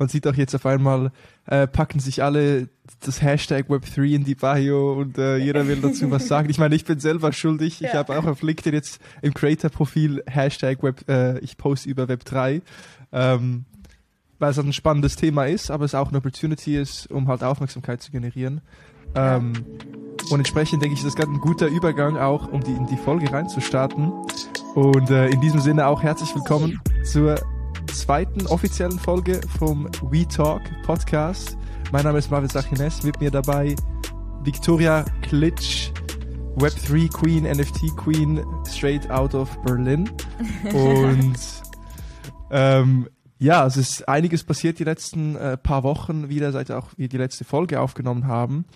man sieht auch jetzt auf einmal, äh, packen sich alle das Hashtag Web3 in die Bio und äh, jeder will dazu was sagen. Ich meine, ich bin selber schuldig. Ich ja. habe auch auf LinkedIn jetzt im Creator-Profil Hashtag Web, äh, ich poste über Web3. Ähm, weil es halt ein spannendes Thema ist, aber es auch eine Opportunity ist, um halt Aufmerksamkeit zu generieren. Ähm, und entsprechend denke ich, ist das gerade ein guter Übergang auch, um die, in die Folge reinzustarten. Und äh, in diesem Sinne auch herzlich willkommen zur zweiten offiziellen Folge vom We Talk Podcast. Mein Name ist Marvin Sachines, mit mir dabei Victoria Klitsch, Web3 Queen, NFT Queen, straight out of Berlin. Und ähm, ja, es ist einiges passiert die letzten äh, paar Wochen wieder, seit auch wir die letzte Folge aufgenommen haben.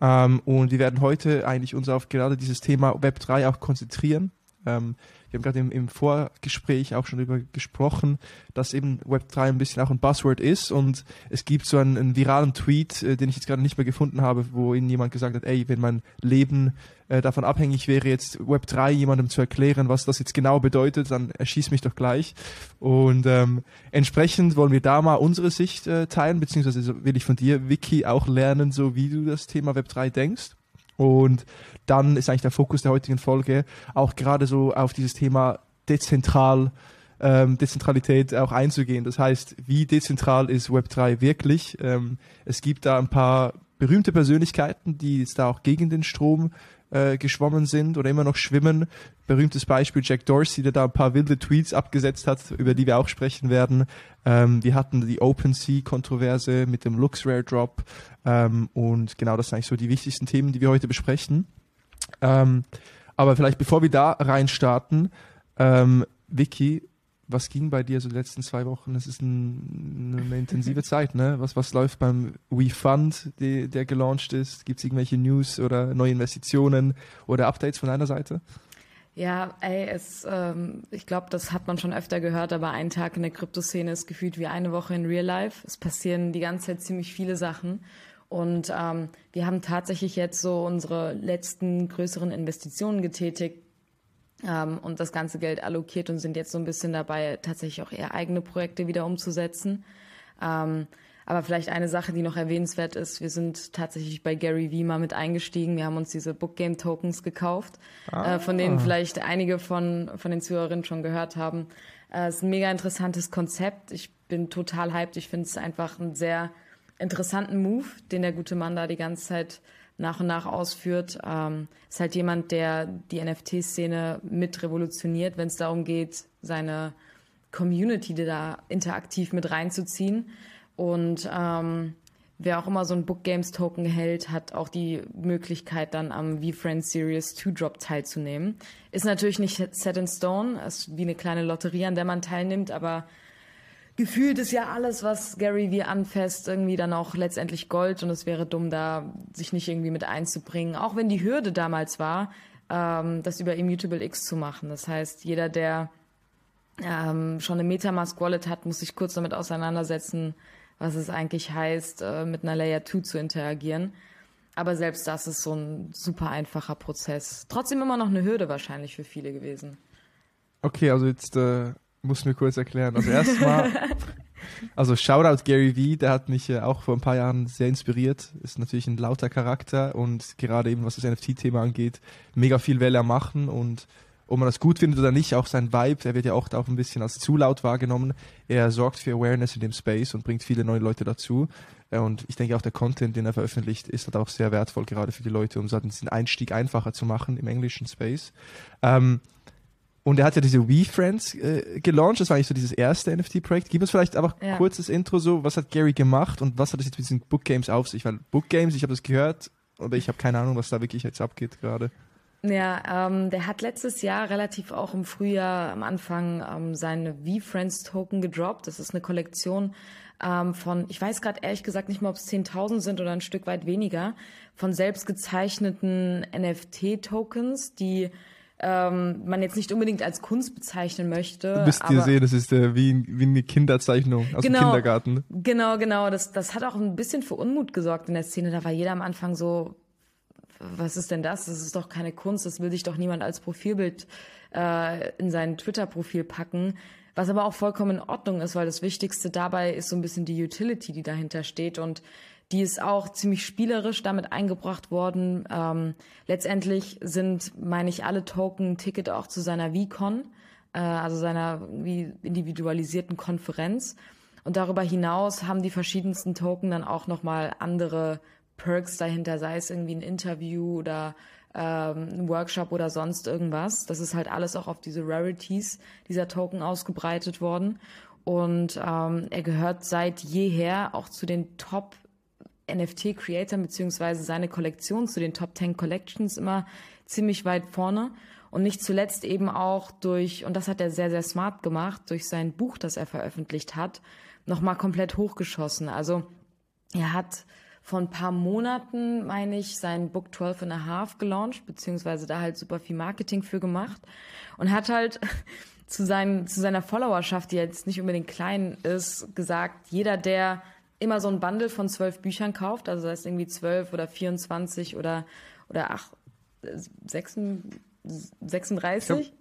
Ähm, und wir werden heute eigentlich uns auf gerade dieses Thema Web3 auch konzentrieren. Ähm, wir haben gerade im, im, Vorgespräch auch schon darüber gesprochen, dass eben Web3 ein bisschen auch ein Buzzword ist und es gibt so einen, einen viralen Tweet, äh, den ich jetzt gerade nicht mehr gefunden habe, wo ihnen jemand gesagt hat, ey, wenn mein Leben äh, davon abhängig wäre, jetzt Web3 jemandem zu erklären, was das jetzt genau bedeutet, dann erschieß mich doch gleich. Und ähm, entsprechend wollen wir da mal unsere Sicht äh, teilen, beziehungsweise will ich von dir, Vicky, auch lernen, so wie du das Thema Web3 denkst. Und dann ist eigentlich der Fokus der heutigen Folge auch gerade so auf dieses Thema dezentral, ähm, Dezentralität auch einzugehen. Das heißt, wie dezentral ist Web3 wirklich? Ähm, es gibt da ein paar berühmte Persönlichkeiten, die jetzt da auch gegen den Strom äh, geschwommen sind oder immer noch schwimmen. Berühmtes Beispiel Jack Dorsey, der da ein paar wilde Tweets abgesetzt hat, über die wir auch sprechen werden. Ähm, wir hatten die OpenSea-Kontroverse mit dem LuxRare Drop ähm, und genau das sind eigentlich so die wichtigsten Themen, die wir heute besprechen. Ähm, aber vielleicht bevor wir da reinstarten, ähm, Vicky, was ging bei dir so die letzten zwei Wochen? Es ist ein, eine intensive Zeit, ne? Was, was läuft beim WeFund, die, der gelauncht ist? Gibt es irgendwelche News oder neue Investitionen oder Updates von deiner Seite? Ja, ey, es, ähm, ich glaube, das hat man schon öfter gehört, aber ein Tag in der Kryptoszene ist gefühlt wie eine Woche in Real Life. Es passieren die ganze Zeit ziemlich viele Sachen. Und ähm, wir haben tatsächlich jetzt so unsere letzten größeren Investitionen getätigt ähm, und das ganze Geld allokiert und sind jetzt so ein bisschen dabei, tatsächlich auch eher eigene Projekte wieder umzusetzen. Ähm, aber vielleicht eine Sache, die noch erwähnenswert ist, wir sind tatsächlich bei Gary Vee mal mit eingestiegen. Wir haben uns diese Book Game Tokens gekauft, ah. äh, von denen vielleicht einige von, von den Zuhörerinnen schon gehört haben. Äh, es ist ein mega interessantes Konzept. Ich bin total hyped. Ich finde es einfach einen sehr interessanten Move, den der gute Mann da die ganze Zeit nach und nach ausführt. Ähm, ist halt jemand, der die NFT-Szene mit revolutioniert, wenn es darum geht, seine Community da interaktiv mit reinzuziehen. Und ähm, wer auch immer so ein Book Games Token hält, hat auch die Möglichkeit, dann am V-Friends Series 2 Drop teilzunehmen. Ist natürlich nicht set in stone, ist wie eine kleine Lotterie, an der man teilnimmt, aber gefühlt ist ja alles, was Gary wie anfasst, irgendwie dann auch letztendlich Gold und es wäre dumm, da sich nicht irgendwie mit einzubringen. Auch wenn die Hürde damals war, ähm, das über Immutable X zu machen. Das heißt, jeder, der ähm, schon eine Metamask Wallet hat, muss sich kurz damit auseinandersetzen, was es eigentlich heißt, äh, mit einer Layer 2 zu interagieren. Aber selbst das ist so ein super einfacher Prozess. Trotzdem immer noch eine Hürde wahrscheinlich für viele gewesen. Okay, also jetzt äh, muss mir kurz erklären. Also erstmal, also Shoutout Gary Vee, der hat mich äh, auch vor ein paar Jahren sehr inspiriert. Ist natürlich ein lauter Charakter und gerade eben was das NFT-Thema angeht, mega viel will er machen und ob man das gut findet oder nicht, auch sein Vibe, der wird ja auch, auch ein bisschen als zu laut wahrgenommen. Er sorgt für Awareness in dem Space und bringt viele neue Leute dazu. Äh, und ich denke auch der Content, den er veröffentlicht, ist halt auch sehr wertvoll, gerade für die Leute, um so diesen Einstieg einfacher zu machen im englischen Space. Ähm, und er hat ja diese WeFriends äh, gelauncht, das war eigentlich so dieses erste NFT-Projekt. Gib uns vielleicht einfach ja. kurzes Intro so, was hat Gary gemacht und was hat das jetzt mit diesen Book Games auf sich? Weil Book Games, ich habe das gehört, aber ich habe keine Ahnung, was da wirklich jetzt abgeht gerade. Ja, ähm, der hat letztes Jahr relativ auch im Frühjahr am Anfang ähm, seine V-Friends Token gedroppt. Das ist eine Kollektion ähm, von, ich weiß gerade ehrlich gesagt nicht mal, ob es 10.000 sind oder ein Stück weit weniger, von selbst gezeichneten NFT-Tokens, die ähm, man jetzt nicht unbedingt als Kunst bezeichnen möchte. Du müsst ihr sehen, das ist äh, wie, wie eine Kinderzeichnung aus genau, dem Kindergarten. Genau, genau. Das, das hat auch ein bisschen für Unmut gesorgt in der Szene. Da war jeder am Anfang so, was ist denn das? Das ist doch keine Kunst, das will sich doch niemand als Profilbild äh, in sein Twitter-Profil packen. was aber auch vollkommen in Ordnung ist, weil das Wichtigste dabei ist so ein bisschen die Utility, die dahinter steht und die ist auch ziemlich spielerisch damit eingebracht worden. Ähm, letztendlich sind, meine ich, alle Token Ticket auch zu seiner VCon, äh, also seiner individualisierten Konferenz. Und darüber hinaus haben die verschiedensten Token dann auch nochmal andere Perks dahinter, sei es irgendwie ein Interview oder ähm, ein Workshop oder sonst irgendwas. Das ist halt alles auch auf diese Rarities dieser Token ausgebreitet worden. Und ähm, er gehört seit jeher auch zu den Top NFT-Creator beziehungsweise seine Kollektion zu den Top 10 Collections immer ziemlich weit vorne. Und nicht zuletzt eben auch durch, und das hat er sehr, sehr smart gemacht, durch sein Buch, das er veröffentlicht hat, nochmal komplett hochgeschossen. Also er hat vor ein paar Monaten, meine ich, sein Book 12 and a Half gelauncht, beziehungsweise da halt super viel Marketing für gemacht und hat halt zu, seinen, zu seiner Followerschaft, die jetzt nicht unbedingt klein ist, gesagt, jeder, der immer so ein Bundle von zwölf Büchern kauft, also das heißt irgendwie zwölf oder 24 oder, oder ach, 36?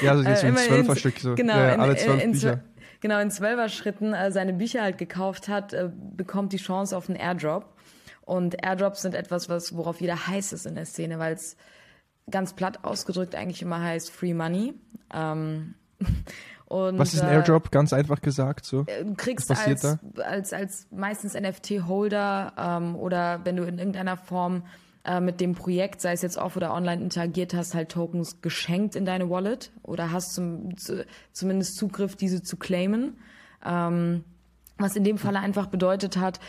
ja, also jetzt äh, ein zwölfer Stück so. Genau, ja, in, alle zwölf in, Bücher. Genau, in zwölfer Schritten äh, seine Bücher halt gekauft hat, äh, bekommt die Chance auf einen Airdrop. Und Airdrops sind etwas, was, worauf jeder heiß ist in der Szene, weil es ganz platt ausgedrückt eigentlich immer heißt Free Money. Ähm, Und, Was ist ein Airdrop? Ganz einfach gesagt so. Äh, du kriegst als, als, als meistens NFT-Holder ähm, oder wenn du in irgendeiner Form äh, mit dem Projekt, sei es jetzt off oder online interagiert hast, halt Tokens geschenkt in deine Wallet oder hast zum, zu, zumindest Zugriff, diese zu claimen. Ähm, was in dem Falle einfach bedeutet hat,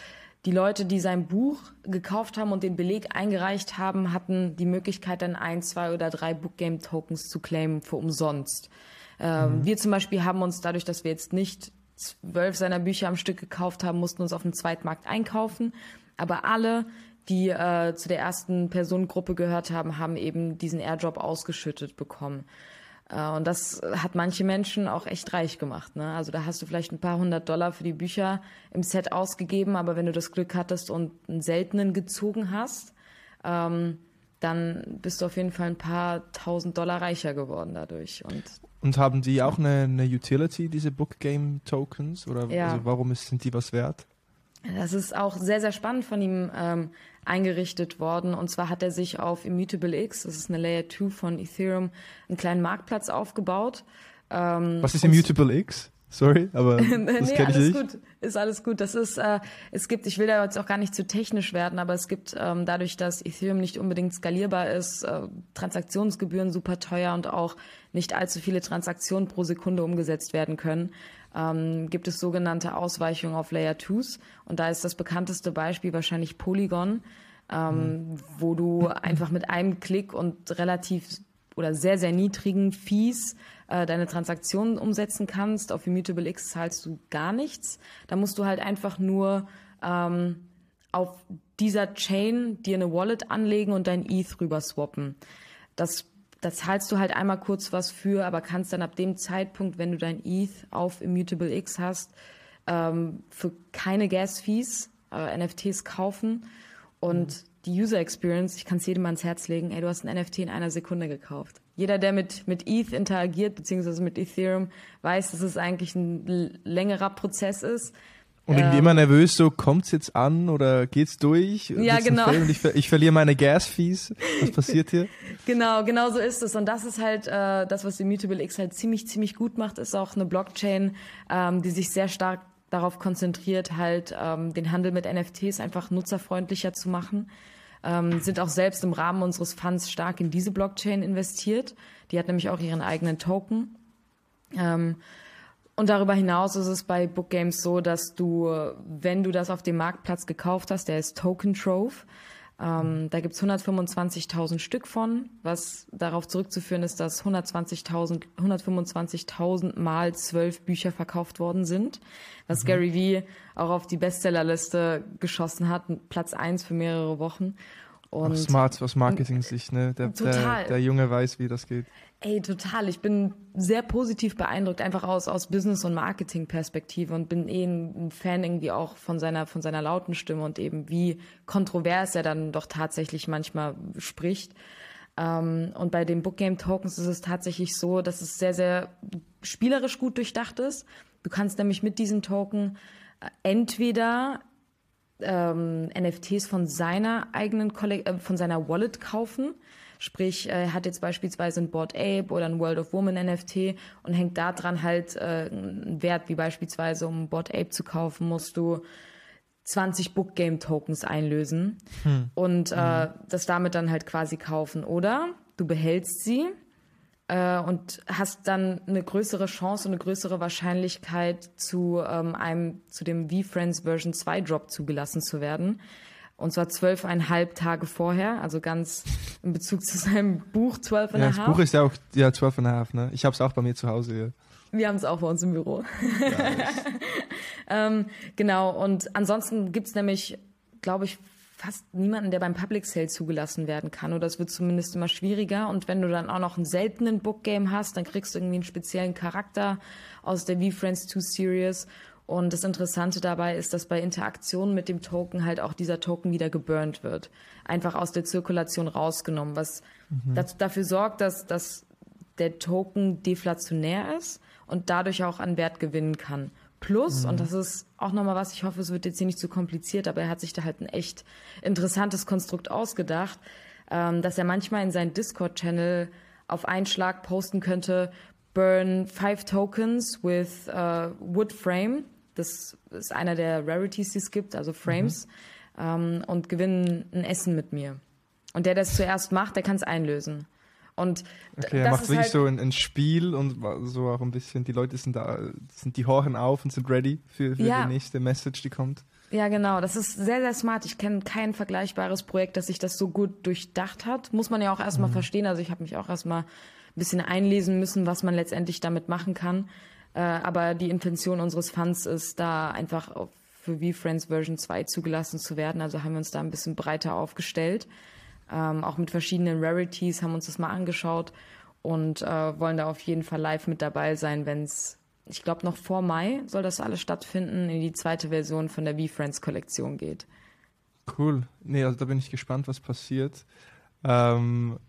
die Leute, die sein Buch gekauft haben und den Beleg eingereicht haben, hatten die Möglichkeit, dann ein, zwei oder drei Bookgame-Tokens zu claimen für umsonst. Ähm, mhm. Wir zum Beispiel haben uns dadurch, dass wir jetzt nicht zwölf seiner Bücher am Stück gekauft haben, mussten uns auf dem Zweitmarkt einkaufen. Aber alle, die äh, zu der ersten Personengruppe gehört haben, haben eben diesen Airdrop ausgeschüttet bekommen. Äh, und das hat manche Menschen auch echt reich gemacht. Ne? Also da hast du vielleicht ein paar hundert Dollar für die Bücher im Set ausgegeben, aber wenn du das Glück hattest und einen seltenen gezogen hast, ähm, dann bist du auf jeden Fall ein paar tausend Dollar reicher geworden dadurch. Und und haben die auch eine, eine Utility, diese Book Game Tokens? Oder ja. also warum ist, sind die was wert? Das ist auch sehr, sehr spannend von ihm ähm, eingerichtet worden. Und zwar hat er sich auf Immutable X, das ist eine Layer 2 von Ethereum, einen kleinen Marktplatz aufgebaut. Ähm, was ist Immutable X? Sorry, aber das nee, ich alles nicht. gut, ist alles gut. Das ist, äh, es gibt, ich will da jetzt auch gar nicht zu technisch werden, aber es gibt ähm, dadurch, dass Ethereum nicht unbedingt skalierbar ist, äh, Transaktionsgebühren super teuer und auch nicht allzu viele Transaktionen pro Sekunde umgesetzt werden können, ähm, gibt es sogenannte Ausweichungen auf Layer 2s und da ist das bekannteste Beispiel wahrscheinlich Polygon, ähm, mhm. wo du einfach mit einem Klick und relativ oder sehr, sehr niedrigen Fees äh, deine Transaktionen umsetzen kannst. Auf Immutable X zahlst du gar nichts. Da musst du halt einfach nur ähm, auf dieser Chain dir eine Wallet anlegen und dein ETH rüber swappen. Das da zahlst du halt einmal kurz was für, aber kannst dann ab dem Zeitpunkt, wenn du dein ETH auf Immutable X hast, ähm, für keine Gas-Fees äh, NFTs kaufen. Und mhm. die User Experience, ich kann es jedem ans Herz legen, ey, du hast ein NFT in einer Sekunde gekauft. Jeder, der mit, mit ETH interagiert, beziehungsweise mit Ethereum, weiß, dass es eigentlich ein längerer Prozess ist. Und irgendwie ähm, immer nervös, so kommt's jetzt an oder geht's durch? Ja, genau. Und ich, ich verliere meine Gas-Fees. Was passiert hier? genau, genau so ist es. Und das ist halt äh, das, was Immutable X halt ziemlich, ziemlich gut macht, ist auch eine Blockchain, ähm, die sich sehr stark darauf konzentriert, halt ähm, den Handel mit NFTs einfach nutzerfreundlicher zu machen ähm, sind auch selbst im Rahmen unseres Funds stark in diese Blockchain investiert. Die hat nämlich auch ihren eigenen Token. Ähm, und darüber hinaus ist es bei Book Games so, dass du, wenn du das auf dem Marktplatz gekauft hast, der ist Token Trove, ähm, da gibt's 125.000 Stück von, was darauf zurückzuführen ist, dass 120.000, 125.000 mal zwölf Bücher verkauft worden sind, was mhm. Gary Vee auch auf die Bestsellerliste geschossen hat, Platz eins für mehrere Wochen. Und Auch smart aus Marketing-Sicht, ne? Der, total. Der, der Junge weiß, wie das geht. Ey, total. Ich bin sehr positiv beeindruckt, einfach aus, aus Business- und Marketing-Perspektive und bin eh ein Fan irgendwie auch von seiner, von seiner lauten Stimme und eben wie kontrovers er dann doch tatsächlich manchmal spricht. Ähm, und bei den Bookgame Tokens ist es tatsächlich so, dass es sehr, sehr spielerisch gut durchdacht ist. Du kannst nämlich mit diesen Token äh, entweder ähm, NFTs von seiner eigenen Kollek äh, von seiner Wallet kaufen. Sprich, er hat jetzt beispielsweise ein Board Ape oder ein World of Woman NFT und hängt da dran halt äh, einen Wert, wie beispielsweise um ein Board Ape zu kaufen, musst du 20 Book Game Tokens einlösen hm. und äh, hm. das damit dann halt quasi kaufen. Oder du behältst sie äh, und hast dann eine größere Chance und eine größere Wahrscheinlichkeit zu ähm, einem, zu dem V-Friends Version 2 Drop zugelassen zu werden. Und zwar zwölfeinhalb Tage vorher, also ganz in Bezug zu seinem Buch zwölfeinhalb. Ja, das Buch ist ja auch ja zwölfeinhalb, ne? Ich habe es auch bei mir zu Hause. Ja. Wir haben es auch bei uns im Büro. ähm, genau, und ansonsten gibt's nämlich, glaube ich, fast niemanden, der beim Public Sale zugelassen werden kann. Oder es wird zumindest immer schwieriger. Und wenn du dann auch noch einen seltenen Book Game hast, dann kriegst du irgendwie einen speziellen Charakter aus der V-Friends 2 Series. Und das Interessante dabei ist, dass bei Interaktion mit dem Token halt auch dieser Token wieder geburnt wird. Einfach aus der Zirkulation rausgenommen, was mhm. dazu, dafür sorgt, dass, dass der Token deflationär ist und dadurch auch an Wert gewinnen kann. Plus, mhm. und das ist auch nochmal was, ich hoffe, es wird jetzt hier nicht zu kompliziert, aber er hat sich da halt ein echt interessantes Konstrukt ausgedacht, ähm, dass er manchmal in seinen Discord-Channel auf einen Schlag posten könnte, burn five tokens with uh, wood frame. Das ist einer der Rarities, die es gibt, also Frames, mhm. ähm, und gewinnen ein Essen mit mir. Und der, der es zuerst macht, der kann es einlösen. Und okay, er macht wirklich halt so ein, ein, Spiel und so auch ein bisschen, die Leute sind da, sind die Horchen auf und sind ready für, für ja. die nächste Message, die kommt. Ja, genau. Das ist sehr, sehr smart. Ich kenne kein vergleichbares Projekt, das sich das so gut durchdacht hat. Muss man ja auch erstmal mhm. verstehen. Also ich habe mich auch erstmal ein bisschen einlesen müssen, was man letztendlich damit machen kann. Äh, aber die Intention unseres Funds ist, da einfach für V-Friends Version 2 zugelassen zu werden. Also haben wir uns da ein bisschen breiter aufgestellt ähm, auch mit verschiedenen Rarities, haben uns das mal angeschaut und äh, wollen da auf jeden Fall live mit dabei sein, wenn es, ich glaube, noch vor Mai soll das alles stattfinden, in die zweite Version von der V-Friends-Kollektion geht. Cool. Nee, also da bin ich gespannt, was passiert. Ähm,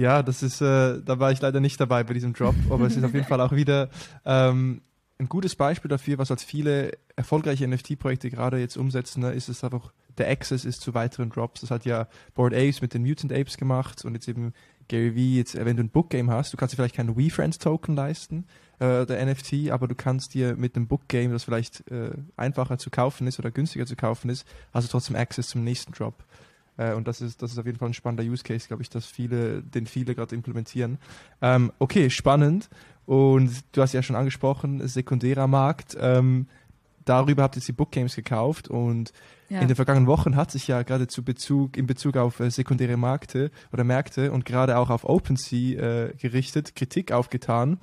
ja, das ist, äh, da war ich leider nicht dabei bei diesem Drop, aber es ist auf jeden Fall auch wieder ähm, ein gutes Beispiel dafür, was als viele erfolgreiche NFT-Projekte gerade jetzt umsetzen, ne, ist es einfach der Access ist zu weiteren Drops. Das hat ja Board Apes mit den Mutant Apes gemacht und jetzt eben Gary Vee, jetzt, wenn du ein Bookgame hast, du kannst dir vielleicht keinen WeFriends Token leisten, äh, der NFT, aber du kannst dir mit einem Bookgame, das vielleicht äh, einfacher zu kaufen ist oder günstiger zu kaufen ist, hast du trotzdem Access zum nächsten Drop. Äh, und das ist, das ist auf jeden Fall ein spannender Use Case, glaube ich, dass viele, den viele gerade implementieren. Ähm, okay, spannend. Und du hast ja schon angesprochen, sekundärer Markt. Ähm, darüber habt ihr die Bookgames gekauft und ja. in den vergangenen Wochen hat sich ja gerade zu Bezug, in Bezug auf äh, sekundäre Märkte oder Märkte und gerade auch auf OpenSea äh, gerichtet, Kritik aufgetan.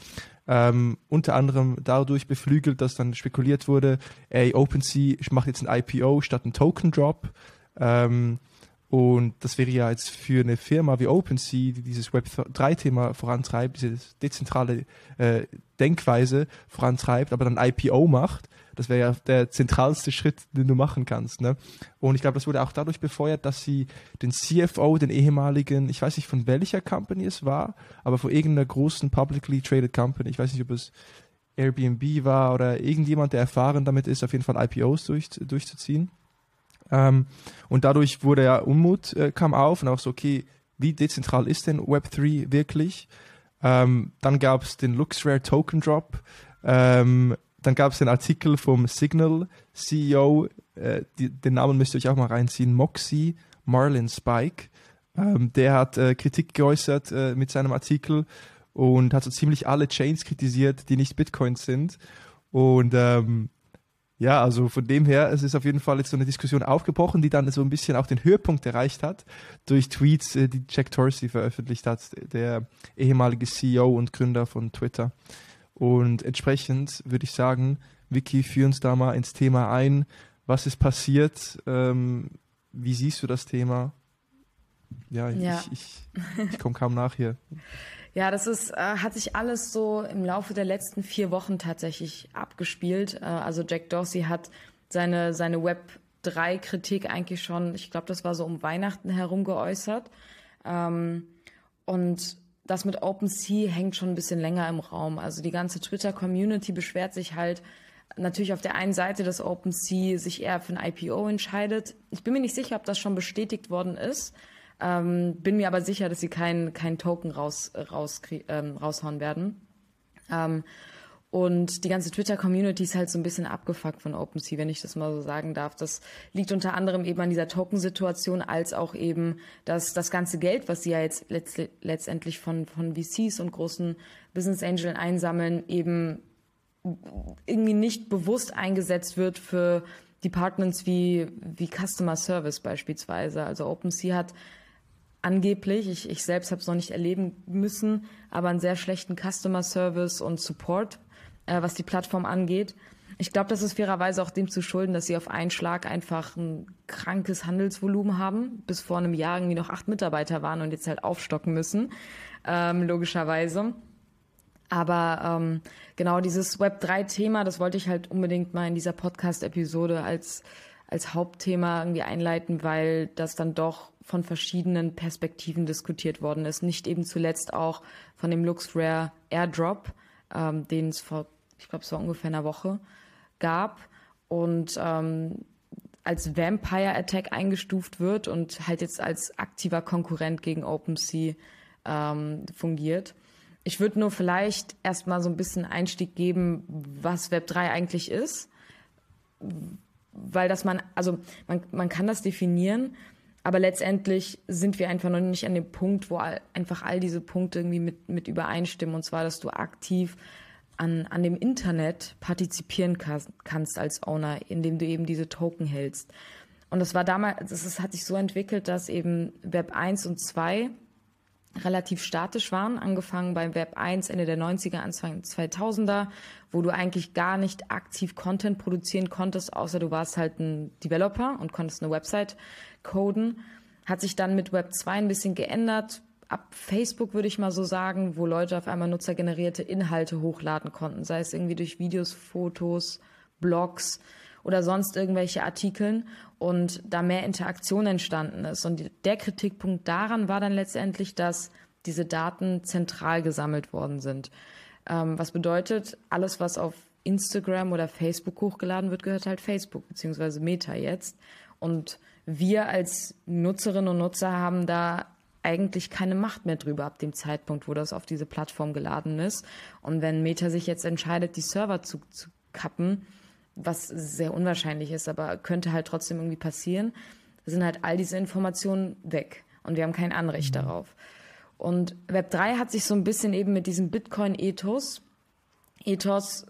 Ähm, unter anderem dadurch beflügelt, dass dann spekuliert wurde, ey, OpenSea macht jetzt ein IPO statt ein Token Drop. Ähm, und das wäre ja jetzt für eine Firma wie OpenSea, die dieses Web3-Thema vorantreibt, diese dezentrale äh, Denkweise vorantreibt, aber dann IPO macht, das wäre ja der zentralste Schritt, den du machen kannst. Ne? Und ich glaube, das wurde auch dadurch befeuert, dass sie den CFO, den ehemaligen, ich weiß nicht von welcher Company es war, aber von irgendeiner großen publicly traded Company, ich weiß nicht, ob es Airbnb war oder irgendjemand, der erfahren damit ist, auf jeden Fall IPOs durch, durchzuziehen. Ähm, und dadurch wurde ja Unmut äh, kam auf und auch so, okay, wie dezentral ist denn Web3 wirklich? Ähm, dann gab es den LuxRare Token Drop. Ähm, dann gab es den Artikel vom Signal CEO, äh, die, den Namen müsst ihr euch auch mal reinziehen, Moxie Marlin Spike. Ähm, der hat äh, Kritik geäußert äh, mit seinem Artikel und hat so ziemlich alle Chains kritisiert, die nicht Bitcoins sind. Und ähm, ja, also von dem her, es ist auf jeden Fall jetzt so eine Diskussion aufgebrochen, die dann so ein bisschen auch den Höhepunkt erreicht hat durch Tweets, äh, die Jack Dorsey veröffentlicht hat, der ehemalige CEO und Gründer von Twitter. Und entsprechend würde ich sagen, Vicky, führ uns da mal ins Thema ein. Was ist passiert? Ähm, wie siehst du das Thema? Ja, ja. ich, ich, ich komme kaum nach hier. Ja, das ist, äh, hat sich alles so im Laufe der letzten vier Wochen tatsächlich abgespielt. Äh, also Jack Dorsey hat seine, seine Web 3 Kritik eigentlich schon, ich glaube, das war so um Weihnachten herum geäußert. Ähm, und das mit OpenSea hängt schon ein bisschen länger im Raum. Also die ganze Twitter-Community beschwert sich halt natürlich auf der einen Seite, dass OpenSea sich eher für ein IPO entscheidet. Ich bin mir nicht sicher, ob das schon bestätigt worden ist. Ähm, bin mir aber sicher, dass sie keinen kein Token raus, raus, ähm, raushauen werden. Ähm, und die ganze Twitter-Community ist halt so ein bisschen abgefuckt von OpenSea, wenn ich das mal so sagen darf. Das liegt unter anderem eben an dieser Token-Situation, als auch eben, dass das ganze Geld, was sie ja jetzt letzt letztendlich von, von VCs und großen Business Angeln einsammeln, eben irgendwie nicht bewusst eingesetzt wird für Departments wie, wie Customer Service beispielsweise. Also OpenSea hat angeblich, ich, ich selbst habe es noch nicht erleben müssen, aber einen sehr schlechten Customer Service und Support äh, was die Plattform angeht. Ich glaube, das ist fairerweise auch dem zu schulden, dass sie auf einen Schlag einfach ein krankes Handelsvolumen haben. Bis vor einem Jahr irgendwie noch acht Mitarbeiter waren und jetzt halt aufstocken müssen, ähm, logischerweise. Aber ähm, genau dieses Web3-Thema, das wollte ich halt unbedingt mal in dieser Podcast-Episode als, als Hauptthema irgendwie einleiten, weil das dann doch von verschiedenen Perspektiven diskutiert worden ist. Nicht eben zuletzt auch von dem LuxRare Airdrop, ähm, den es vor ich glaube, es war ungefähr eine Woche, gab und ähm, als Vampire Attack eingestuft wird und halt jetzt als aktiver Konkurrent gegen OpenSea ähm, fungiert. Ich würde nur vielleicht erstmal so ein bisschen Einstieg geben, was Web3 eigentlich ist, weil das man, also man, man kann das definieren, aber letztendlich sind wir einfach noch nicht an dem Punkt, wo all, einfach all diese Punkte irgendwie mit, mit übereinstimmen. Und zwar, dass du aktiv an, an dem Internet partizipieren kannst als Owner, indem du eben diese Token hältst. Und das war damals, das hat sich so entwickelt, dass eben Web 1 und 2 relativ statisch waren, angefangen beim Web 1 Ende der 90er, Anfang 2000er, wo du eigentlich gar nicht aktiv Content produzieren konntest, außer du warst halt ein Developer und konntest eine Website coden. Hat sich dann mit Web 2 ein bisschen geändert, ab Facebook, würde ich mal so sagen, wo Leute auf einmal nutzergenerierte Inhalte hochladen konnten, sei es irgendwie durch Videos, Fotos, Blogs oder sonst irgendwelche Artikeln und da mehr Interaktion entstanden ist. Und der Kritikpunkt daran war dann letztendlich, dass diese Daten zentral gesammelt worden sind. Ähm, was bedeutet, alles, was auf Instagram oder Facebook hochgeladen wird, gehört halt Facebook beziehungsweise Meta jetzt. Und wir als Nutzerinnen und Nutzer haben da eigentlich keine Macht mehr drüber ab dem Zeitpunkt, wo das auf diese Plattform geladen ist. Und wenn Meta sich jetzt entscheidet, die Server zu, zu kappen, was sehr unwahrscheinlich ist, aber könnte halt trotzdem irgendwie passieren, sind halt all diese Informationen weg und wir haben kein Anrecht mhm. darauf. Und Web3 hat sich so ein bisschen eben mit diesem Bitcoin-Ethos, Ethos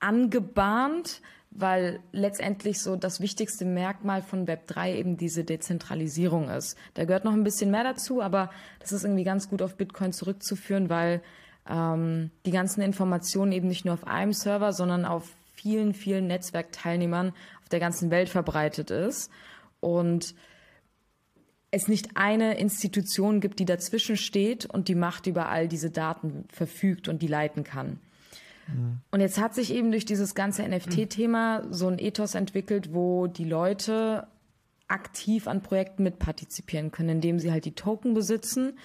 angebahnt, weil letztendlich so das wichtigste Merkmal von Web3 eben diese Dezentralisierung ist. Da gehört noch ein bisschen mehr dazu, aber das ist irgendwie ganz gut auf Bitcoin zurückzuführen, weil ähm, die ganzen Informationen eben nicht nur auf einem Server, sondern auf vielen, vielen Netzwerkteilnehmern auf der ganzen Welt verbreitet ist. Und es nicht eine Institution gibt, die dazwischen steht und die Macht über all diese Daten verfügt und die leiten kann. Und jetzt hat sich eben durch dieses ganze NFT-Thema so ein Ethos entwickelt, wo die Leute aktiv an Projekten mitpartizipieren können, indem sie halt die Token besitzen.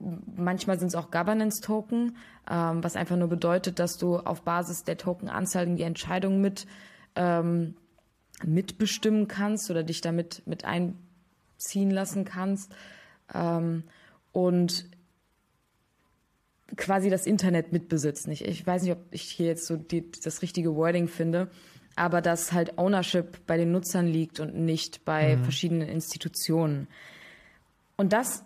Manchmal sind es auch Governance-Token, ähm, was einfach nur bedeutet, dass du auf Basis der Token-Anzahl die Entscheidungen mit ähm, mitbestimmen kannst oder dich damit mit einziehen lassen kannst. Ähm, und quasi das Internet mitbesitzen. Ich, ich weiß nicht, ob ich hier jetzt so die, das richtige Wording finde, aber dass halt Ownership bei den Nutzern liegt und nicht bei mhm. verschiedenen Institutionen. Und das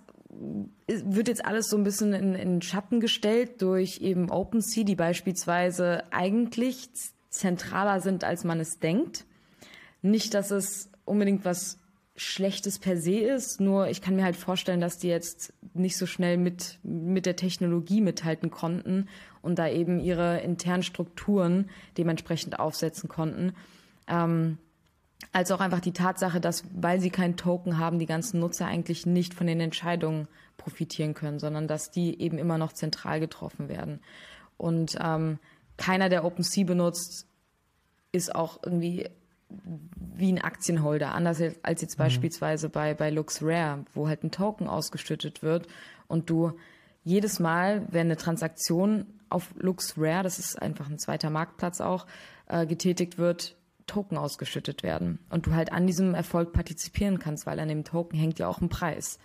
wird jetzt alles so ein bisschen in, in Schatten gestellt durch eben OpenSea, die beispielsweise eigentlich zentraler sind, als man es denkt. Nicht, dass es unbedingt was Schlechtes per se ist, nur ich kann mir halt vorstellen, dass die jetzt nicht so schnell mit, mit der Technologie mithalten konnten und da eben ihre internen Strukturen dementsprechend aufsetzen konnten. Ähm, als auch einfach die Tatsache, dass, weil sie keinen Token haben, die ganzen Nutzer eigentlich nicht von den Entscheidungen profitieren können, sondern dass die eben immer noch zentral getroffen werden. Und ähm, keiner, der OpenSea benutzt, ist auch irgendwie wie ein Aktienholder, anders als jetzt mhm. beispielsweise bei, bei LuxRare, wo halt ein Token ausgeschüttet wird und du jedes Mal, wenn eine Transaktion auf LuxRare, das ist einfach ein zweiter Marktplatz auch, äh, getätigt wird, Token ausgeschüttet werden. Und du halt an diesem Erfolg partizipieren kannst, weil an dem Token hängt ja auch ein Preis.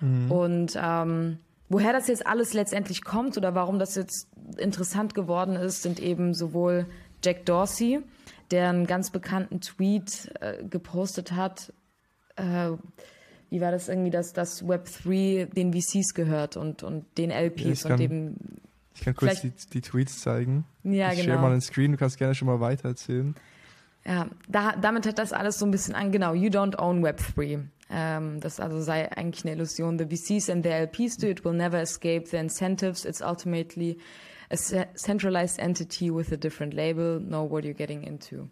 Mhm. Und ähm, woher das jetzt alles letztendlich kommt oder warum das jetzt interessant geworden ist, sind eben sowohl Jack Dorsey, der einen ganz bekannten Tweet äh, gepostet hat, äh, wie war das irgendwie, dass das Web3 den VCs gehört und, und den LPs ja, und dem. Ich kann kurz die, die, Tweets zeigen. Ja, ich genau. share mal den Screen, du kannst gerne schon mal weiter erzählen. Ja, da, damit hat das alles so ein bisschen an, genau, you don't own Web3. Ähm, das also sei eigentlich eine Illusion. The VCs and the LPs do it will never escape the incentives. It's ultimately a centralized entity with a different label. Know what you're getting into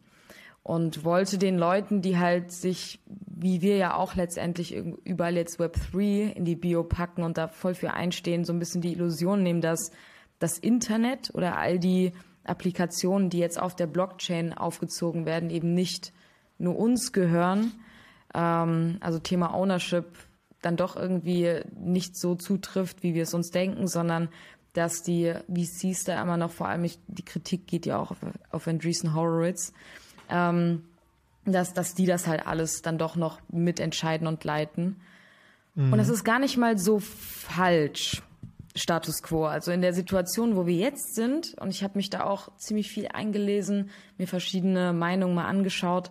und wollte den Leuten, die halt sich, wie wir ja auch letztendlich überall jetzt Web3 in die Bio packen und da voll für einstehen, so ein bisschen die Illusion nehmen, dass das Internet oder all die Applikationen, die jetzt auf der Blockchain aufgezogen werden, eben nicht nur uns gehören. Ähm, also Thema Ownership dann doch irgendwie nicht so zutrifft, wie wir es uns denken, sondern dass die VCs da immer noch, vor allem die Kritik geht ja auch auf, auf Andreessen Horowitz, ähm, dass, dass die das halt alles dann doch noch mitentscheiden und leiten. Mhm. Und das ist gar nicht mal so falsch, Status quo. Also in der Situation, wo wir jetzt sind, und ich habe mich da auch ziemlich viel eingelesen, mir verschiedene Meinungen mal angeschaut.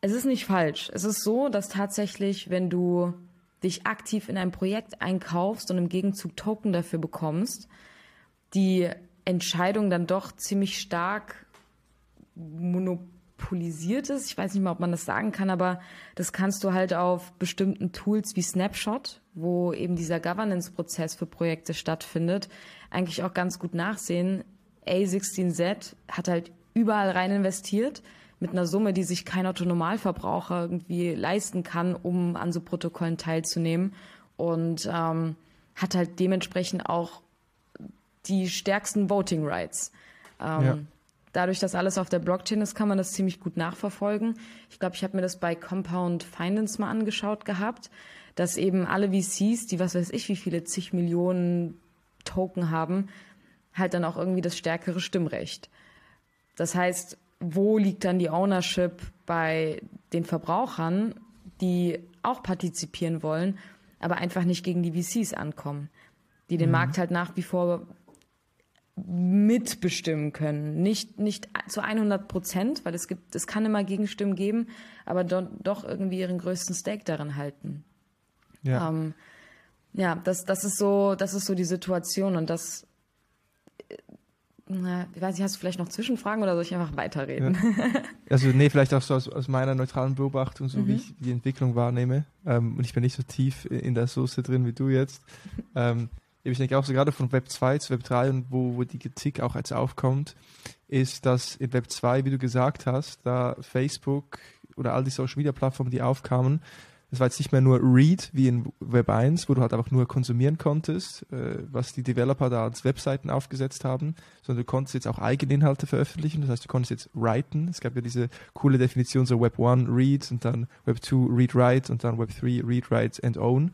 Es ist nicht falsch. Es ist so, dass tatsächlich, wenn du dich aktiv in ein Projekt einkaufst und im Gegenzug Token dafür bekommst, die Entscheidung dann doch ziemlich stark monopolisiert monopolisiert ist. Ich weiß nicht mal, ob man das sagen kann, aber das kannst du halt auf bestimmten Tools wie Snapshot, wo eben dieser Governance-Prozess für Projekte stattfindet, eigentlich auch ganz gut nachsehen. A16Z hat halt überall rein investiert mit einer Summe, die sich kein Autonomalverbraucher irgendwie leisten kann, um an so Protokollen teilzunehmen und ähm, hat halt dementsprechend auch die stärksten Voting Rights. Ähm, ja dadurch, dass alles auf der Blockchain ist, kann man das ziemlich gut nachverfolgen. Ich glaube, ich habe mir das bei Compound Finance mal angeschaut gehabt, dass eben alle VCs, die was weiß ich, wie viele zig Millionen Token haben, halt dann auch irgendwie das stärkere Stimmrecht. Das heißt, wo liegt dann die Ownership bei den Verbrauchern, die auch partizipieren wollen, aber einfach nicht gegen die VCs ankommen, die den mhm. Markt halt nach wie vor mitbestimmen können. Nicht, nicht zu 100 Prozent, weil es gibt, es kann immer Gegenstimmen geben, aber do, doch irgendwie ihren größten Stake darin halten. Ja. Ähm, ja, das, das ist so, das ist so die Situation und das, äh, na, ich weiß nicht, hast du vielleicht noch Zwischenfragen oder soll ich einfach weiterreden? Ja. Also nee, vielleicht auch so aus, aus meiner neutralen Beobachtung, so mhm. wie ich die Entwicklung wahrnehme. Ähm, und ich bin nicht so tief in der Soße drin wie du jetzt. Ähm, ich denke auch so gerade von Web 2 zu Web 3 und wo, wo die Kritik auch jetzt aufkommt, ist, dass in Web 2, wie du gesagt hast, da Facebook oder all die Social Media Plattformen, die aufkamen, das war jetzt nicht mehr nur Read wie in Web 1, wo du halt einfach nur konsumieren konntest, äh, was die Developer da als Webseiten aufgesetzt haben, sondern du konntest jetzt auch eigene Inhalte veröffentlichen. Das heißt, du konntest jetzt writen. Es gab ja diese coole Definition so Web 1 Read und dann Web 2 Read Write und dann Web 3 Read Write and Own.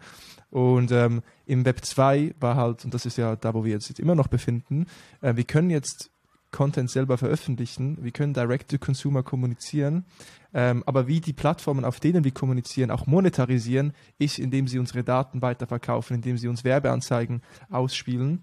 Und ähm, im Web 2 war halt, und das ist ja da, wo wir jetzt immer noch befinden, äh, wir können jetzt Content selber veröffentlichen, wir können Direct-to-Consumer kommunizieren, ähm, aber wie die Plattformen, auf denen wir kommunizieren, auch monetarisieren, ist, indem sie unsere Daten weiterverkaufen, indem sie uns Werbeanzeigen ausspielen.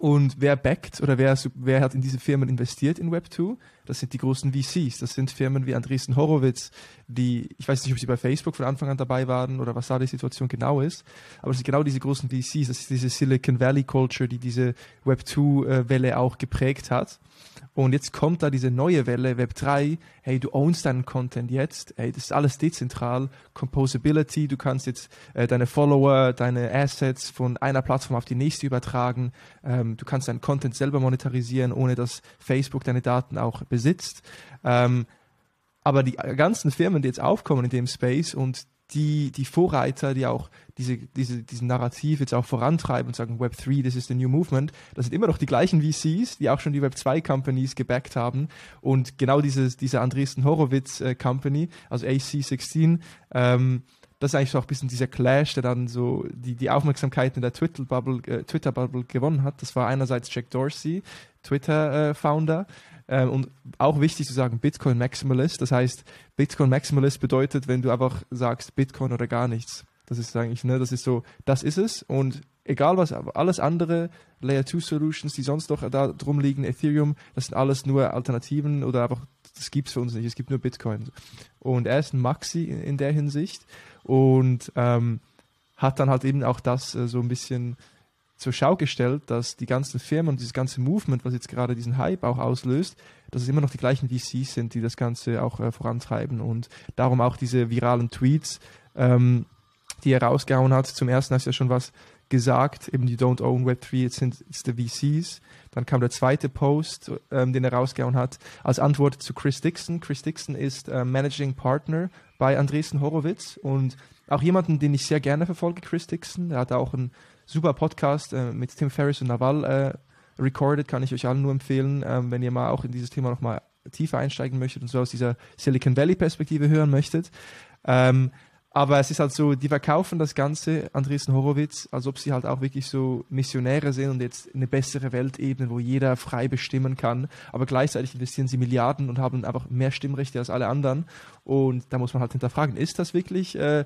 Und wer backt oder wer, wer hat in diese Firmen investiert in Web2? Das sind die großen VCs. Das sind Firmen wie Andreessen Horowitz, die, ich weiß nicht, ob sie bei Facebook von Anfang an dabei waren oder was da die Situation genau ist, aber es sind genau diese großen VCs, das ist diese Silicon Valley Culture, die diese Web2-Welle äh, auch geprägt hat. Und jetzt kommt da diese neue Welle, Web 3, hey, du ownst deinen Content jetzt, hey, das ist alles dezentral, Composability, du kannst jetzt äh, deine Follower, deine Assets von einer Plattform auf die nächste übertragen, ähm, du kannst deinen Content selber monetarisieren, ohne dass Facebook deine Daten auch besitzt. Ähm, aber die ganzen Firmen, die jetzt aufkommen in dem Space und die, die Vorreiter, die auch diese, diese, diesen Narrativ jetzt auch vorantreiben und sagen, Web 3, this is the new movement, das sind immer noch die gleichen VCs, die auch schon die Web 2 Companies gebackt haben. Und genau dieses, diese Andreessen Horowitz äh, Company, also AC16, ähm, das ist eigentlich so auch ein bisschen dieser Clash, der dann so die, die Aufmerksamkeit in der Twitter-Bubble äh, Twitter gewonnen hat. Das war einerseits Jack Dorsey, Twitter-Founder, äh, ähm, und auch wichtig zu sagen, Bitcoin Maximalist. Das heißt, Bitcoin Maximalist bedeutet, wenn du einfach sagst, Bitcoin oder gar nichts. Das ist eigentlich, ne, das ist so, das ist es. Und egal was, alles andere, Layer 2 Solutions, die sonst noch da drum liegen, Ethereum, das sind alles nur Alternativen oder einfach, das gibt es für uns nicht, es gibt nur Bitcoin. Und er ist ein Maxi in, in der Hinsicht und ähm, hat dann halt eben auch das äh, so ein bisschen zur Schau gestellt, dass die ganzen Firmen und dieses ganze Movement, was jetzt gerade diesen Hype auch auslöst, dass es immer noch die gleichen VCs sind, die das Ganze auch äh, vorantreiben und darum auch diese viralen Tweets, ähm, die er rausgehauen hat. Zum ersten hast du ja schon was gesagt, eben die Don't Own Web3, jetzt sind es die VCs. Dann kam der zweite Post, ähm, den er rausgehauen hat, als Antwort zu Chris Dixon. Chris Dixon ist äh, Managing Partner bei Andresen Horowitz und auch jemanden, den ich sehr gerne verfolge, Chris Dixon. Er hat auch einen super Podcast äh, mit Tim Ferriss und Naval äh, recorded, kann ich euch allen nur empfehlen, ähm, wenn ihr mal auch in dieses Thema nochmal tiefer einsteigen möchtet und so aus dieser Silicon Valley Perspektive hören möchtet. Ähm, aber es ist halt so, die verkaufen das Ganze, Andresen Horowitz, als ob sie halt auch wirklich so Missionäre sind und jetzt eine bessere Welt ebnen, wo jeder frei bestimmen kann. Aber gleichzeitig investieren sie Milliarden und haben einfach mehr Stimmrechte als alle anderen. Und da muss man halt hinterfragen, ist das wirklich äh,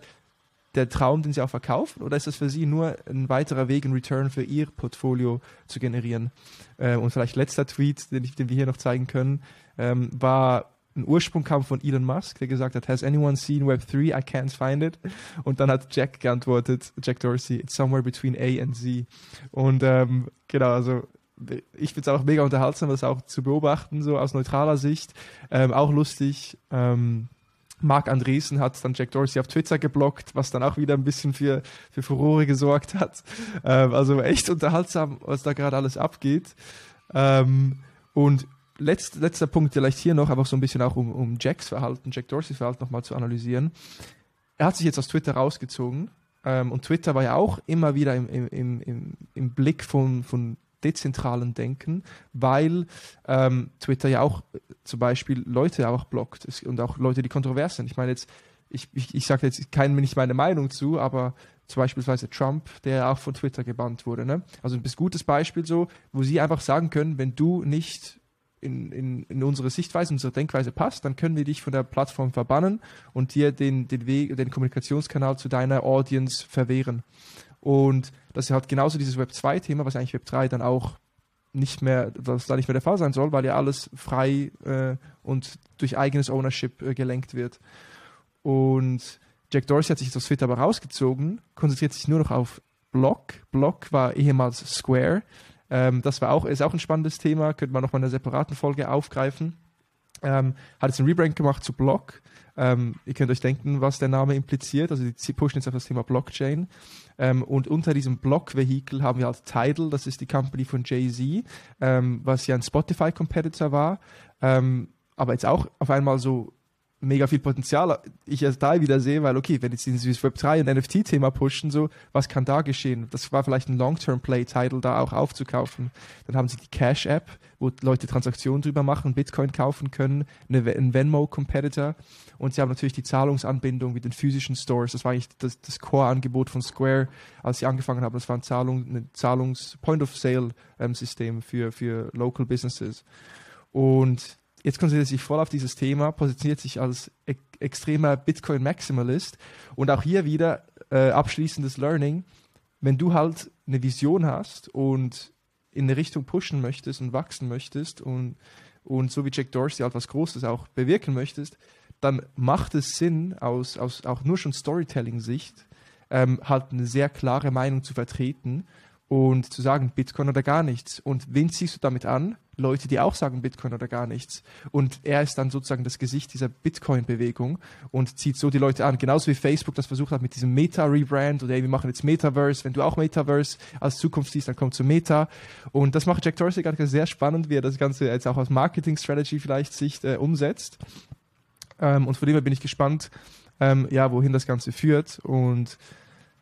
der Traum, den sie auch verkaufen, oder ist das für sie nur ein weiterer Weg, ein Return für ihr Portfolio zu generieren? Äh, und vielleicht letzter Tweet, den, ich, den wir hier noch zeigen können, ähm, war ein Ursprung kam von Elon Musk, der gesagt hat, has anyone seen Web3? I can't find it. Und dann hat Jack geantwortet, Jack Dorsey, it's somewhere between A and Z. Und ähm, genau, also ich finde es auch mega unterhaltsam, das auch zu beobachten, so aus neutraler Sicht. Ähm, auch lustig. Ähm, Mark Andresen hat dann Jack Dorsey auf Twitter geblockt, was dann auch wieder ein bisschen für, für Furore gesorgt hat. Ähm, also echt unterhaltsam, was da gerade alles abgeht. Ähm, und letzt, letzter Punkt vielleicht hier noch, einfach so ein bisschen auch um, um Jacks Verhalten, Jack Dorseys Verhalten nochmal zu analysieren. Er hat sich jetzt aus Twitter rausgezogen ähm, und Twitter war ja auch immer wieder im, im, im, im Blick von, von dezentralen Denken, weil ähm, Twitter ja auch zum Beispiel Leute auch blockt es, und auch Leute, die kontrovers sind. Ich meine jetzt, ich, ich, ich sage jetzt keinem nicht meine Meinung zu, aber zum Beispiel Trump, der auch von Twitter gebannt wurde. Ne? Also ein gutes Beispiel so, wo sie einfach sagen können, wenn du nicht in, in, in unsere Sichtweise, unsere Denkweise passt, dann können wir dich von der Plattform verbannen und dir den, den Weg, den Kommunikationskanal zu deiner Audience verwehren. Und das ist halt genauso dieses Web 2-Thema, was eigentlich Web 3 dann auch nicht mehr, was da nicht mehr der Fall sein soll, weil ja alles frei äh, und durch eigenes Ownership äh, gelenkt wird. Und Jack Dorsey hat sich aus Twitter aber rausgezogen, konzentriert sich nur noch auf Block. Block war ehemals Square. Ähm, das war auch, ist auch ein spannendes Thema, könnte man nochmal in einer separaten Folge aufgreifen. Ähm, hat jetzt ein Rebrand gemacht zu Block. Ähm, ihr könnt euch denken, was der Name impliziert. Also die pushen jetzt auf das Thema Blockchain. Ähm, und unter diesem Block-Vehikel haben wir halt Tidal, das ist die Company von Jay-Z, ähm, was ja ein Spotify-Competitor war. Ähm, aber jetzt auch auf einmal so mega viel Potenzial ich erst da wieder sehe, weil okay, wenn jetzt dieses Web3 und NFT-Thema pushen, so, was kann da geschehen? Das war vielleicht ein Long-Term-Play-Title da auch aufzukaufen. Dann haben sie die Cash-App, wo Leute Transaktionen drüber machen, Bitcoin kaufen können, eine, ein Venmo-Competitor und sie haben natürlich die Zahlungsanbindung mit den physischen Stores. Das war eigentlich das, das Core-Angebot von Square, als sie angefangen haben. Das war ein Zahlung, ein Zahlungs-Point-of-Sale-System ähm, für, für Local Businesses. Und jetzt konzentriert sich voll auf dieses Thema, positioniert sich als e extremer Bitcoin-Maximalist und auch hier wieder äh, abschließendes Learning. Wenn du halt eine Vision hast und in eine Richtung pushen möchtest und wachsen möchtest und, und so wie Jack Dorsey halt was Großes auch bewirken möchtest, dann macht es Sinn, aus, aus auch nur schon Storytelling-Sicht, ähm, halt eine sehr klare Meinung zu vertreten und zu sagen, Bitcoin oder gar nichts. Und wen ziehst du damit an? Leute, die auch sagen Bitcoin oder gar nichts. Und er ist dann sozusagen das Gesicht dieser Bitcoin-Bewegung und zieht so die Leute an. Genauso wie Facebook das versucht hat mit diesem Meta-Rebrand oder ey, wir machen jetzt Metaverse. Wenn du auch Metaverse als Zukunft siehst, dann komm zu Meta. Und das macht Jack Dorsey gerade sehr spannend, wie er das Ganze jetzt auch aus Marketing-Strategy vielleicht Sicht äh, umsetzt. Ähm, und von dem her bin ich gespannt, ähm, ja, wohin das Ganze führt. Und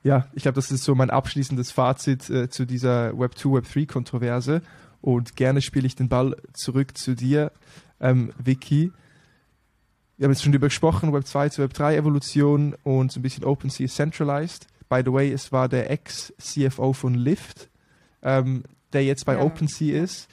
ja, ich glaube, das ist so mein abschließendes Fazit äh, zu dieser Web 2, Web 3 Kontroverse. Und gerne spiele ich den Ball zurück zu dir, ähm, Vicky. wir haben jetzt schon darüber gesprochen, Web 2 zu Web 3 Evolution und so ein bisschen OpenSea centralized. By the way, es war der Ex-CFO von Lyft, ähm, der jetzt bei ja. OpenSea ist,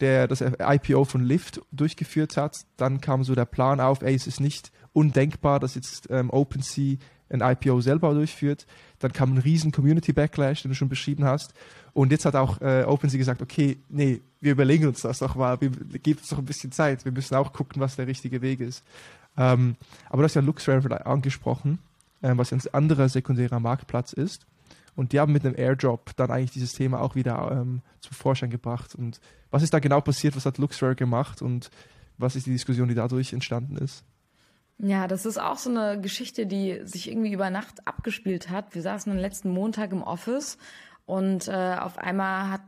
der das IPO von Lyft durchgeführt hat. Dann kam so der Plan auf, ey, es ist nicht undenkbar, dass jetzt ähm, OpenSea ein IPO selber durchführt. Dann kam ein riesen Community Backlash, den du schon beschrieben hast. Und jetzt hat auch äh, OpenSea gesagt, okay, nee, wir überlegen uns das doch mal, wir geben uns doch ein bisschen Zeit. Wir müssen auch gucken, was der richtige Weg ist. Ähm, aber du hast ja LuxRare angesprochen, äh, was ein anderer sekundärer Marktplatz ist. Und die haben mit einem Airdrop dann eigentlich dieses Thema auch wieder ähm, zum Vorschein gebracht. Und was ist da genau passiert? Was hat LuxRare gemacht? Und was ist die Diskussion, die dadurch entstanden ist? Ja, das ist auch so eine Geschichte, die sich irgendwie über Nacht abgespielt hat. Wir saßen am letzten Montag im Office und äh, auf einmal hat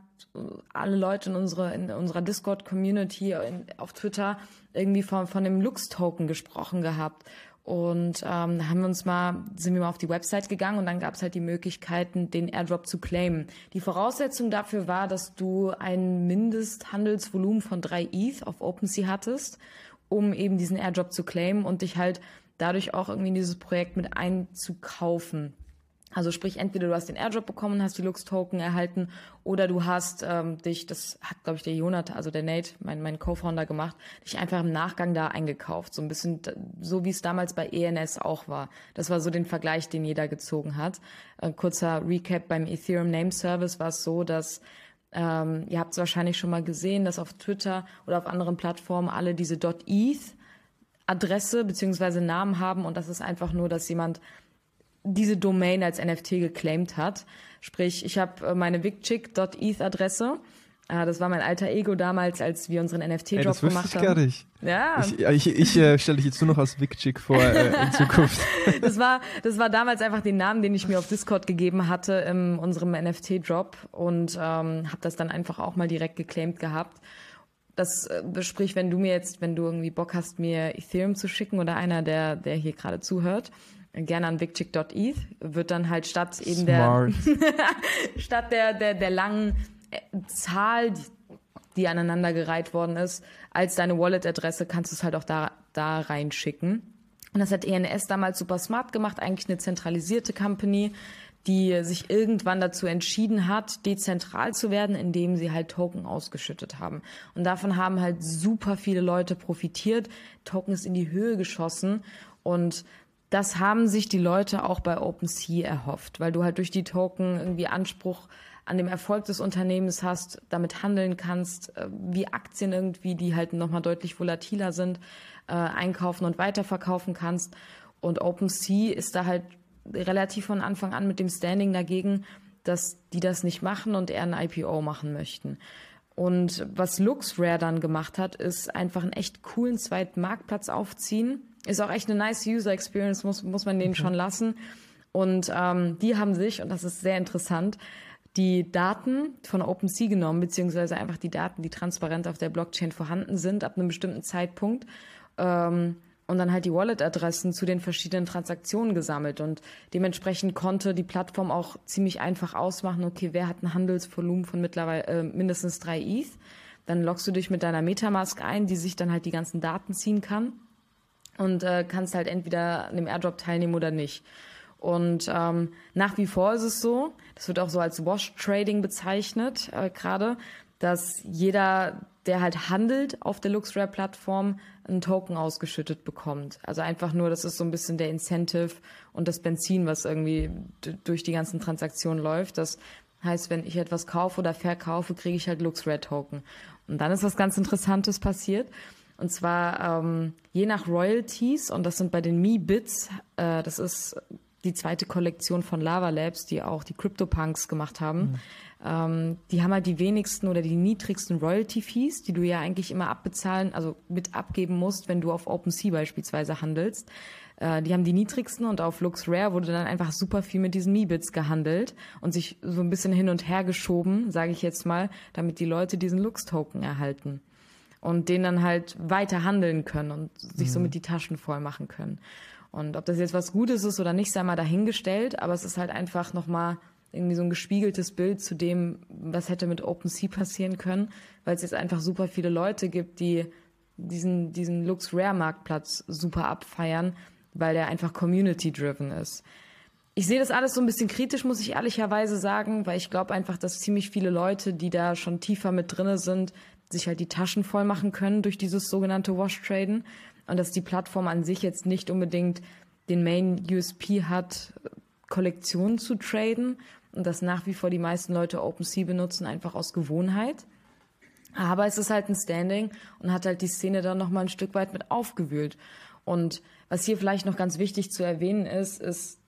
alle Leute in, unsere, in unserer Discord-Community auf Twitter irgendwie von, von dem Lux-Token gesprochen gehabt. Und ähm, haben wir uns mal, sind wir mal auf die Website gegangen und dann gab es halt die Möglichkeiten, den Airdrop zu claimen. Die Voraussetzung dafür war, dass du ein Mindesthandelsvolumen von drei ETH auf OpenSea hattest, um eben diesen Airdrop zu claimen und dich halt dadurch auch irgendwie in dieses Projekt mit einzukaufen. Also sprich, entweder du hast den Airdrop bekommen, hast die Lux-Token erhalten, oder du hast ähm, dich, das hat, glaube ich, der Jonathan, also der Nate, mein, mein Co-Founder gemacht, dich einfach im Nachgang da eingekauft. So ein bisschen so, wie es damals bei ENS auch war. Das war so den Vergleich, den jeder gezogen hat. Äh, kurzer Recap, beim Ethereum Name Service war es so, dass ähm, ihr habt es wahrscheinlich schon mal gesehen, dass auf Twitter oder auf anderen Plattformen alle diese .eth Adresse beziehungsweise Namen haben und das ist einfach nur, dass jemand diese Domain als NFT geclaimed hat. Sprich, ich habe äh, meine wigchick.eth-Adresse. Äh, das war mein alter Ego damals, als wir unseren NFT-Job gemacht ich haben. Gar nicht. Ja. Ich, ich, ich äh, stelle dich jetzt nur noch als Wigchick vor äh, in Zukunft. das war, das war damals einfach den Namen, den ich mir auf Discord gegeben hatte in unserem NFT-Drop und ähm, habe das dann einfach auch mal direkt geclaimed gehabt. Das äh, sprich, wenn du mir jetzt, wenn du irgendwie Bock hast, mir Ethereum zu schicken oder einer, der, der hier gerade zuhört, gerne an bigchick.eth, wird dann halt statt eben Smart. der statt der, der, der langen äh, Zahl, die, die aneinandergereiht worden ist, als deine Wallet-Adresse kannst du es halt auch da, da reinschicken. Und das hat ENS damals super smart gemacht, eigentlich eine zentralisierte Company, die sich irgendwann dazu entschieden hat, dezentral zu werden, indem sie halt Token ausgeschüttet haben. Und davon haben halt super viele Leute profitiert. Token ist in die Höhe geschossen und das haben sich die Leute auch bei OpenSea erhofft, weil du halt durch die Token irgendwie Anspruch an dem Erfolg des Unternehmens hast, damit handeln kannst, äh, wie Aktien irgendwie, die halt nochmal deutlich volatiler sind, äh, einkaufen und weiterverkaufen kannst. Und OpenSea ist da halt relativ von Anfang an mit dem Standing dagegen, dass die das nicht machen und eher ein IPO machen möchten. Und was LuxRare dann gemacht hat, ist einfach einen echt coolen zweiten Marktplatz aufziehen, ist auch echt eine nice User Experience, muss, muss man denen okay. schon lassen. Und ähm, die haben sich, und das ist sehr interessant, die Daten von OpenSea genommen, beziehungsweise einfach die Daten, die transparent auf der Blockchain vorhanden sind, ab einem bestimmten Zeitpunkt. Ähm, und dann halt die Wallet-Adressen zu den verschiedenen Transaktionen gesammelt. Und dementsprechend konnte die Plattform auch ziemlich einfach ausmachen, okay, wer hat ein Handelsvolumen von mittlerweile äh, mindestens drei ETH. Dann loggst du dich mit deiner Metamask ein, die sich dann halt die ganzen Daten ziehen kann und äh, kannst halt entweder an dem Airdrop teilnehmen oder nicht. Und ähm, nach wie vor ist es so, das wird auch so als Wash Trading bezeichnet äh, gerade, dass jeder, der halt handelt auf der LuxRare-Plattform, einen Token ausgeschüttet bekommt. Also einfach nur, das ist so ein bisschen der Incentive und das Benzin, was irgendwie durch die ganzen Transaktionen läuft. Das heißt, wenn ich etwas kaufe oder verkaufe, kriege ich halt LuxRare-Token. Und dann ist was ganz Interessantes passiert. Und zwar ähm, je nach Royalties, und das sind bei den Me-Bits, äh, das ist die zweite Kollektion von Lava Labs, die auch die CryptoPunks gemacht haben. Mhm. Ähm, die haben halt die wenigsten oder die niedrigsten Royalty-Fees, die du ja eigentlich immer abbezahlen, also mit abgeben musst, wenn du auf OpenSea beispielsweise handelst. Äh, die haben die niedrigsten und auf LuxRare wurde dann einfach super viel mit diesen Me-Bits gehandelt und sich so ein bisschen hin und her geschoben, sage ich jetzt mal, damit die Leute diesen Lux-Token erhalten und den dann halt weiter handeln können und sich mhm. somit die Taschen voll machen können. Und ob das jetzt was Gutes ist oder nicht, sei mal dahingestellt, aber es ist halt einfach nochmal irgendwie so ein gespiegeltes Bild zu dem, was hätte mit OpenSea passieren können, weil es jetzt einfach super viele Leute gibt, die diesen, diesen Lux Rare Marktplatz super abfeiern, weil der einfach community-driven ist. Ich sehe das alles so ein bisschen kritisch, muss ich ehrlicherweise sagen, weil ich glaube einfach, dass ziemlich viele Leute, die da schon tiefer mit drinne sind, sich halt die Taschen voll machen können durch dieses sogenannte Wash-Traden und dass die Plattform an sich jetzt nicht unbedingt den Main USP hat, Kollektionen zu traden und dass nach wie vor die meisten Leute OpenSea benutzen, einfach aus Gewohnheit. Aber es ist halt ein Standing und hat halt die Szene dann nochmal ein Stück weit mit aufgewühlt. Und was hier vielleicht noch ganz wichtig zu erwähnen ist, ist,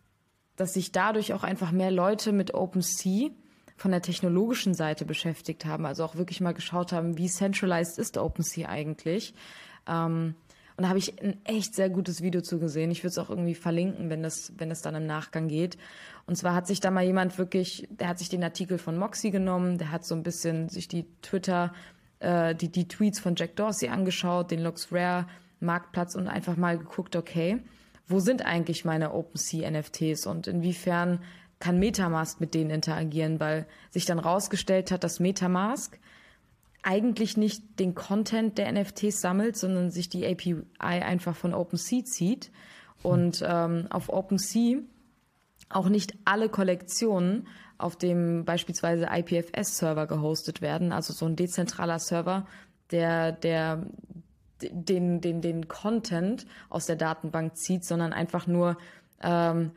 dass sich dadurch auch einfach mehr Leute mit OpenSea von der technologischen Seite beschäftigt haben, also auch wirklich mal geschaut haben, wie centralized ist OpenSea eigentlich. Ähm, und da habe ich ein echt sehr gutes Video zu gesehen. Ich würde es auch irgendwie verlinken, wenn das, wenn es dann im Nachgang geht. Und zwar hat sich da mal jemand wirklich, der hat sich den Artikel von Moxie genommen, der hat so ein bisschen sich die Twitter, äh, die, die Tweets von Jack Dorsey angeschaut, den Lux Rare Marktplatz und einfach mal geguckt, okay, wo sind eigentlich meine OpenSea NFTs und inwiefern kann Metamask mit denen interagieren, weil sich dann rausgestellt hat, dass Metamask eigentlich nicht den Content der NFTs sammelt, sondern sich die API einfach von OpenSea zieht und ähm, auf OpenSea auch nicht alle Kollektionen auf dem beispielsweise IPFS-Server gehostet werden, also so ein dezentraler Server, der, der den, den, den Content aus der Datenbank zieht, sondern einfach nur ähm,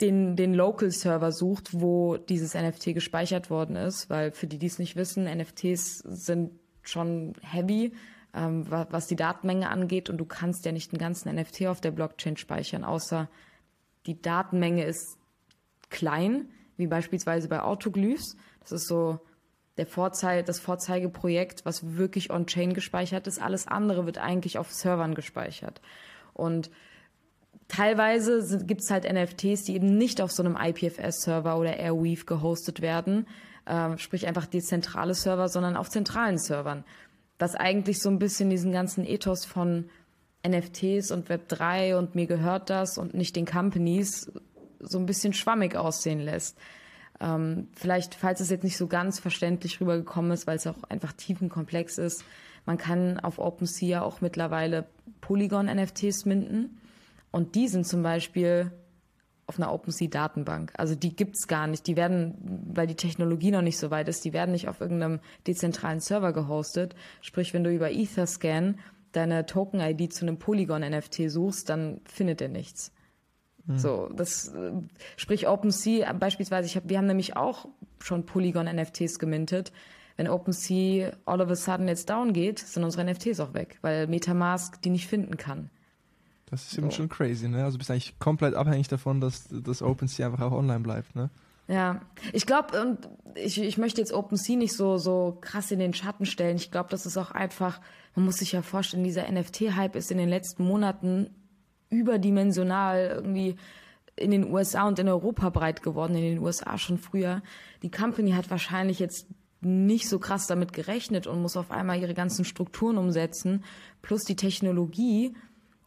den, den Local-Server sucht, wo dieses NFT gespeichert worden ist, weil für die, die es nicht wissen, NFTs sind schon heavy, ähm, was die Datenmenge angeht und du kannst ja nicht einen ganzen NFT auf der Blockchain speichern, außer die Datenmenge ist klein, wie beispielsweise bei Autoglyphs. Das ist so der Vorzeig das Vorzeigeprojekt, was wirklich on-chain gespeichert ist. Alles andere wird eigentlich auf Servern gespeichert. Und teilweise gibt es halt NFTs, die eben nicht auf so einem IPFS-Server oder Airweave gehostet werden, äh, sprich einfach dezentrale Server, sondern auf zentralen Servern. Was eigentlich so ein bisschen diesen ganzen Ethos von NFTs und Web3 und mir gehört das und nicht den Companies so ein bisschen schwammig aussehen lässt. Ähm, vielleicht, falls es jetzt nicht so ganz verständlich rübergekommen ist, weil es auch einfach tiefenkomplex ist, man kann auf OpenSea auch mittlerweile Polygon-NFTs minden. Und die sind zum Beispiel auf einer OpenSea-Datenbank. Also die gibt's gar nicht. Die werden, weil die Technologie noch nicht so weit ist, die werden nicht auf irgendeinem dezentralen Server gehostet. Sprich, wenn du über Etherscan deine Token-ID zu einem Polygon-NFT suchst, dann findet er nichts. Mhm. So, das äh, sprich OpenSea beispielsweise, ich hab, wir haben nämlich auch schon Polygon-NFTs gemintet. Wenn OpenSea all of a sudden jetzt down geht, sind unsere NFTs auch weg, weil Metamask die nicht finden kann. Das ist eben so. schon crazy, ne? Also bist eigentlich komplett abhängig davon, dass das OpenSea einfach auch online bleibt, ne? Ja, ich glaube, und ich, ich möchte jetzt OpenSea nicht so, so krass in den Schatten stellen. Ich glaube, das ist auch einfach, man muss sich ja vorstellen, dieser NFT-Hype ist in den letzten Monaten überdimensional irgendwie in den USA und in Europa breit geworden, in den USA schon früher. Die Company hat wahrscheinlich jetzt nicht so krass damit gerechnet und muss auf einmal ihre ganzen Strukturen umsetzen, plus die Technologie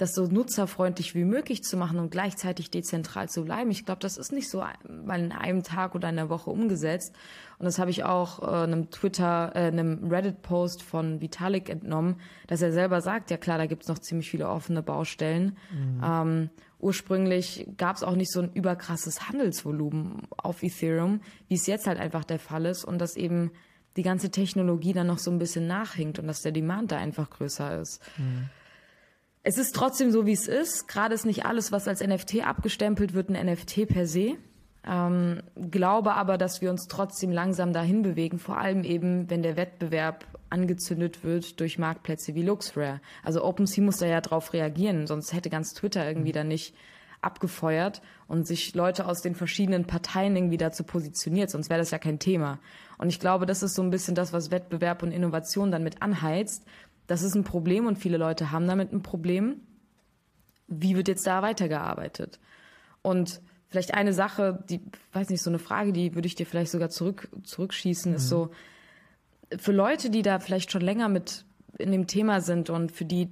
das so nutzerfreundlich wie möglich zu machen und gleichzeitig dezentral zu bleiben. Ich glaube, das ist nicht so mal in einem Tag oder einer Woche umgesetzt. Und das habe ich auch äh, einem Twitter, äh, einem Reddit-Post von Vitalik entnommen, dass er selber sagt, ja klar, da gibt es noch ziemlich viele offene Baustellen. Mhm. Ähm, ursprünglich gab es auch nicht so ein überkrasses Handelsvolumen auf Ethereum, wie es jetzt halt einfach der Fall ist und dass eben die ganze Technologie dann noch so ein bisschen nachhinkt und dass der Demand da einfach größer ist. Mhm. Es ist trotzdem so, wie es ist. Gerade ist nicht alles, was als NFT abgestempelt wird, ein NFT per se. Ähm, glaube aber, dass wir uns trotzdem langsam dahin bewegen, vor allem eben, wenn der Wettbewerb angezündet wird durch Marktplätze wie LuxRare. Also OpenSea muss da ja drauf reagieren, sonst hätte ganz Twitter irgendwie da nicht abgefeuert und sich Leute aus den verschiedenen Parteien irgendwie dazu positioniert, sonst wäre das ja kein Thema. Und ich glaube, das ist so ein bisschen das, was Wettbewerb und Innovation dann mit anheizt, das ist ein Problem und viele Leute haben damit ein Problem. Wie wird jetzt da weitergearbeitet? Und vielleicht eine Sache, die, weiß nicht, so eine Frage, die würde ich dir vielleicht sogar zurück, zurückschießen, mhm. ist so, für Leute, die da vielleicht schon länger mit in dem Thema sind und für die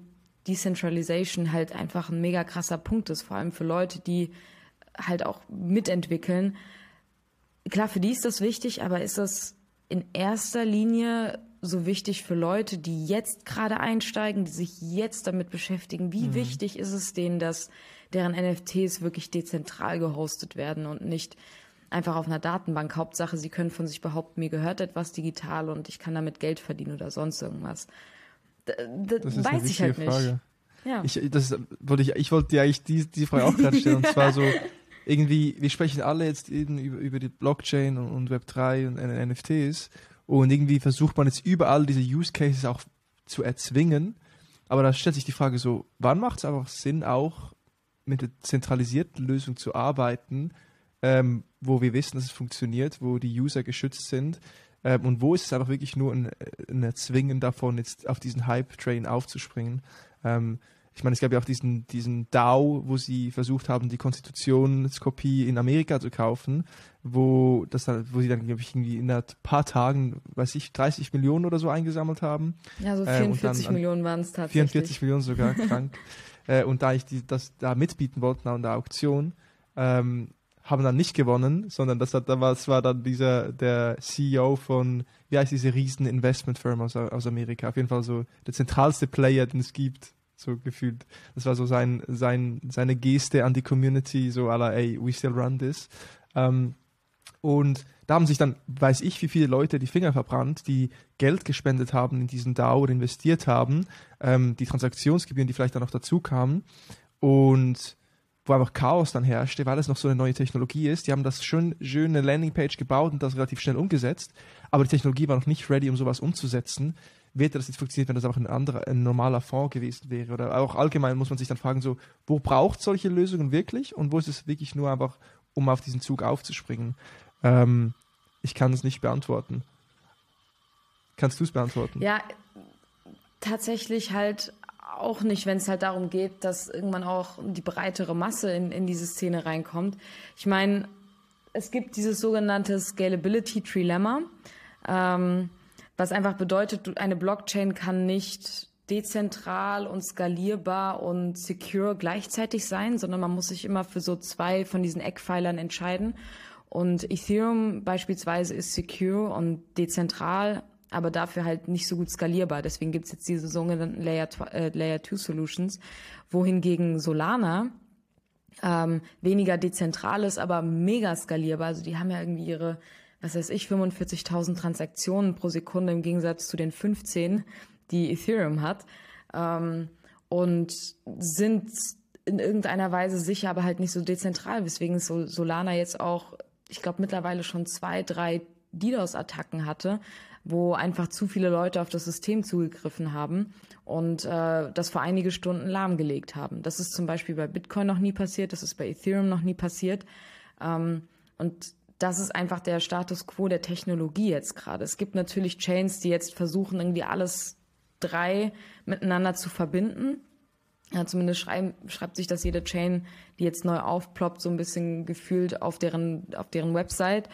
Decentralization halt einfach ein mega krasser Punkt ist, vor allem für Leute, die halt auch mitentwickeln. Klar, für die ist das wichtig, aber ist das in erster Linie so wichtig für Leute, die jetzt gerade einsteigen, die sich jetzt damit beschäftigen. Wie mhm. wichtig ist es denen, dass deren NFTs wirklich dezentral gehostet werden und nicht einfach auf einer Datenbank. Hauptsache, sie können von sich behaupten, mir gehört etwas digital und ich kann damit Geld verdienen oder sonst irgendwas. D das weiß ich halt nicht. Frage. Ja. Ich, das wollte ich, ich wollte dir eigentlich die, die Frage auch gerade stellen. und zwar so, irgendwie, wir sprechen alle jetzt eben über, über die Blockchain und, und Web3 und NFTs und irgendwie versucht man jetzt überall diese Use Cases auch zu erzwingen. Aber da stellt sich die Frage so, wann macht es einfach Sinn, auch mit der zentralisierten Lösung zu arbeiten, ähm, wo wir wissen, dass es funktioniert, wo die User geschützt sind ähm, und wo ist es einfach wirklich nur ein, ein Erzwingen davon, jetzt auf diesen Hype-Train aufzuspringen. Ähm, ich meine, es gab ja auch diesen, diesen DAO, wo sie versucht haben, die Konstitutionskopie in Amerika zu kaufen, wo, das dann, wo sie dann, glaube ich, irgendwie in ein paar Tagen, weiß ich, 30 Millionen oder so eingesammelt haben. Ja, so 44 ähm, Millionen waren es tatsächlich. 44 Millionen sogar, krank. Äh, und da ich die, das da mitbieten wollte an der Auktion, ähm, haben dann nicht gewonnen, sondern das, hat, das war dann dieser, der CEO von, wie heißt diese riesen Investmentfirma aus, aus Amerika, auf jeden Fall so der zentralste Player, den es gibt so gefühlt. Das war so sein, sein, seine Geste an die Community, so à la, ey, we still run this. Ähm, und da haben sich dann, weiß ich, wie viele Leute die Finger verbrannt, die Geld gespendet haben in diesen DAO oder investiert haben, ähm, die Transaktionsgebühren, die vielleicht dann noch dazu kamen und wo einfach Chaos dann herrschte, weil es noch so eine neue Technologie ist. Die haben das schön, schön eine Landingpage gebaut und das relativ schnell umgesetzt, aber die Technologie war noch nicht ready, um sowas umzusetzen wird das jetzt funktioniert, wenn das auch ein anderer, ein normaler Fonds gewesen wäre? Oder auch allgemein muss man sich dann fragen, so, wo braucht solche Lösungen wirklich und wo ist es wirklich nur einfach, um auf diesen Zug aufzuspringen? Ähm, ich kann es nicht beantworten. Kannst du es beantworten? Ja, tatsächlich halt auch nicht, wenn es halt darum geht, dass irgendwann auch die breitere Masse in, in diese Szene reinkommt. Ich meine, es gibt dieses sogenannte Scalability Trilemma. Ähm, was einfach bedeutet, eine Blockchain kann nicht dezentral und skalierbar und secure gleichzeitig sein, sondern man muss sich immer für so zwei von diesen Eckpfeilern entscheiden. Und Ethereum beispielsweise ist secure und dezentral, aber dafür halt nicht so gut skalierbar. Deswegen gibt's jetzt diese sogenannten Layer, äh, Layer 2 Solutions, wohingegen Solana ähm, weniger dezentral ist, aber mega skalierbar. Also die haben ja irgendwie ihre was weiß ich, 45.000 Transaktionen pro Sekunde im Gegensatz zu den 15, die Ethereum hat. Ähm, und sind in irgendeiner Weise sicher, aber halt nicht so dezentral, weswegen Solana jetzt auch, ich glaube, mittlerweile schon zwei, drei DDoS-Attacken hatte, wo einfach zu viele Leute auf das System zugegriffen haben und äh, das vor einige Stunden lahmgelegt haben. Das ist zum Beispiel bei Bitcoin noch nie passiert, das ist bei Ethereum noch nie passiert. Ähm, und das ist einfach der Status quo der Technologie jetzt gerade. Es gibt natürlich Chains, die jetzt versuchen, irgendwie alles drei miteinander zu verbinden. Ja, zumindest schreiben, schreibt sich das jede Chain, die jetzt neu aufploppt, so ein bisschen gefühlt auf deren, auf deren Website.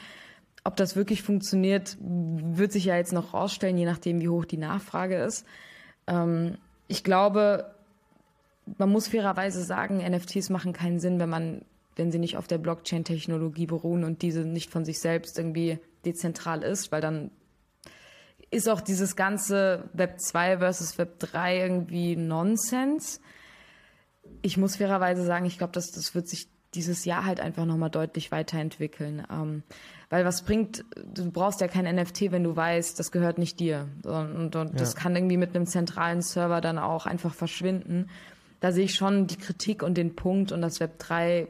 Ob das wirklich funktioniert, wird sich ja jetzt noch rausstellen, je nachdem, wie hoch die Nachfrage ist. Ähm, ich glaube, man muss fairerweise sagen, NFTs machen keinen Sinn, wenn man wenn sie nicht auf der Blockchain-Technologie beruhen und diese nicht von sich selbst irgendwie dezentral ist, weil dann ist auch dieses ganze Web 2 versus Web 3 irgendwie Nonsens. Ich muss fairerweise sagen, ich glaube, dass das wird sich dieses Jahr halt einfach nochmal deutlich weiterentwickeln. Ähm, weil was bringt, du brauchst ja kein NFT, wenn du weißt, das gehört nicht dir. Und, und ja. das kann irgendwie mit einem zentralen Server dann auch einfach verschwinden. Da sehe ich schon die Kritik und den Punkt und das Web 3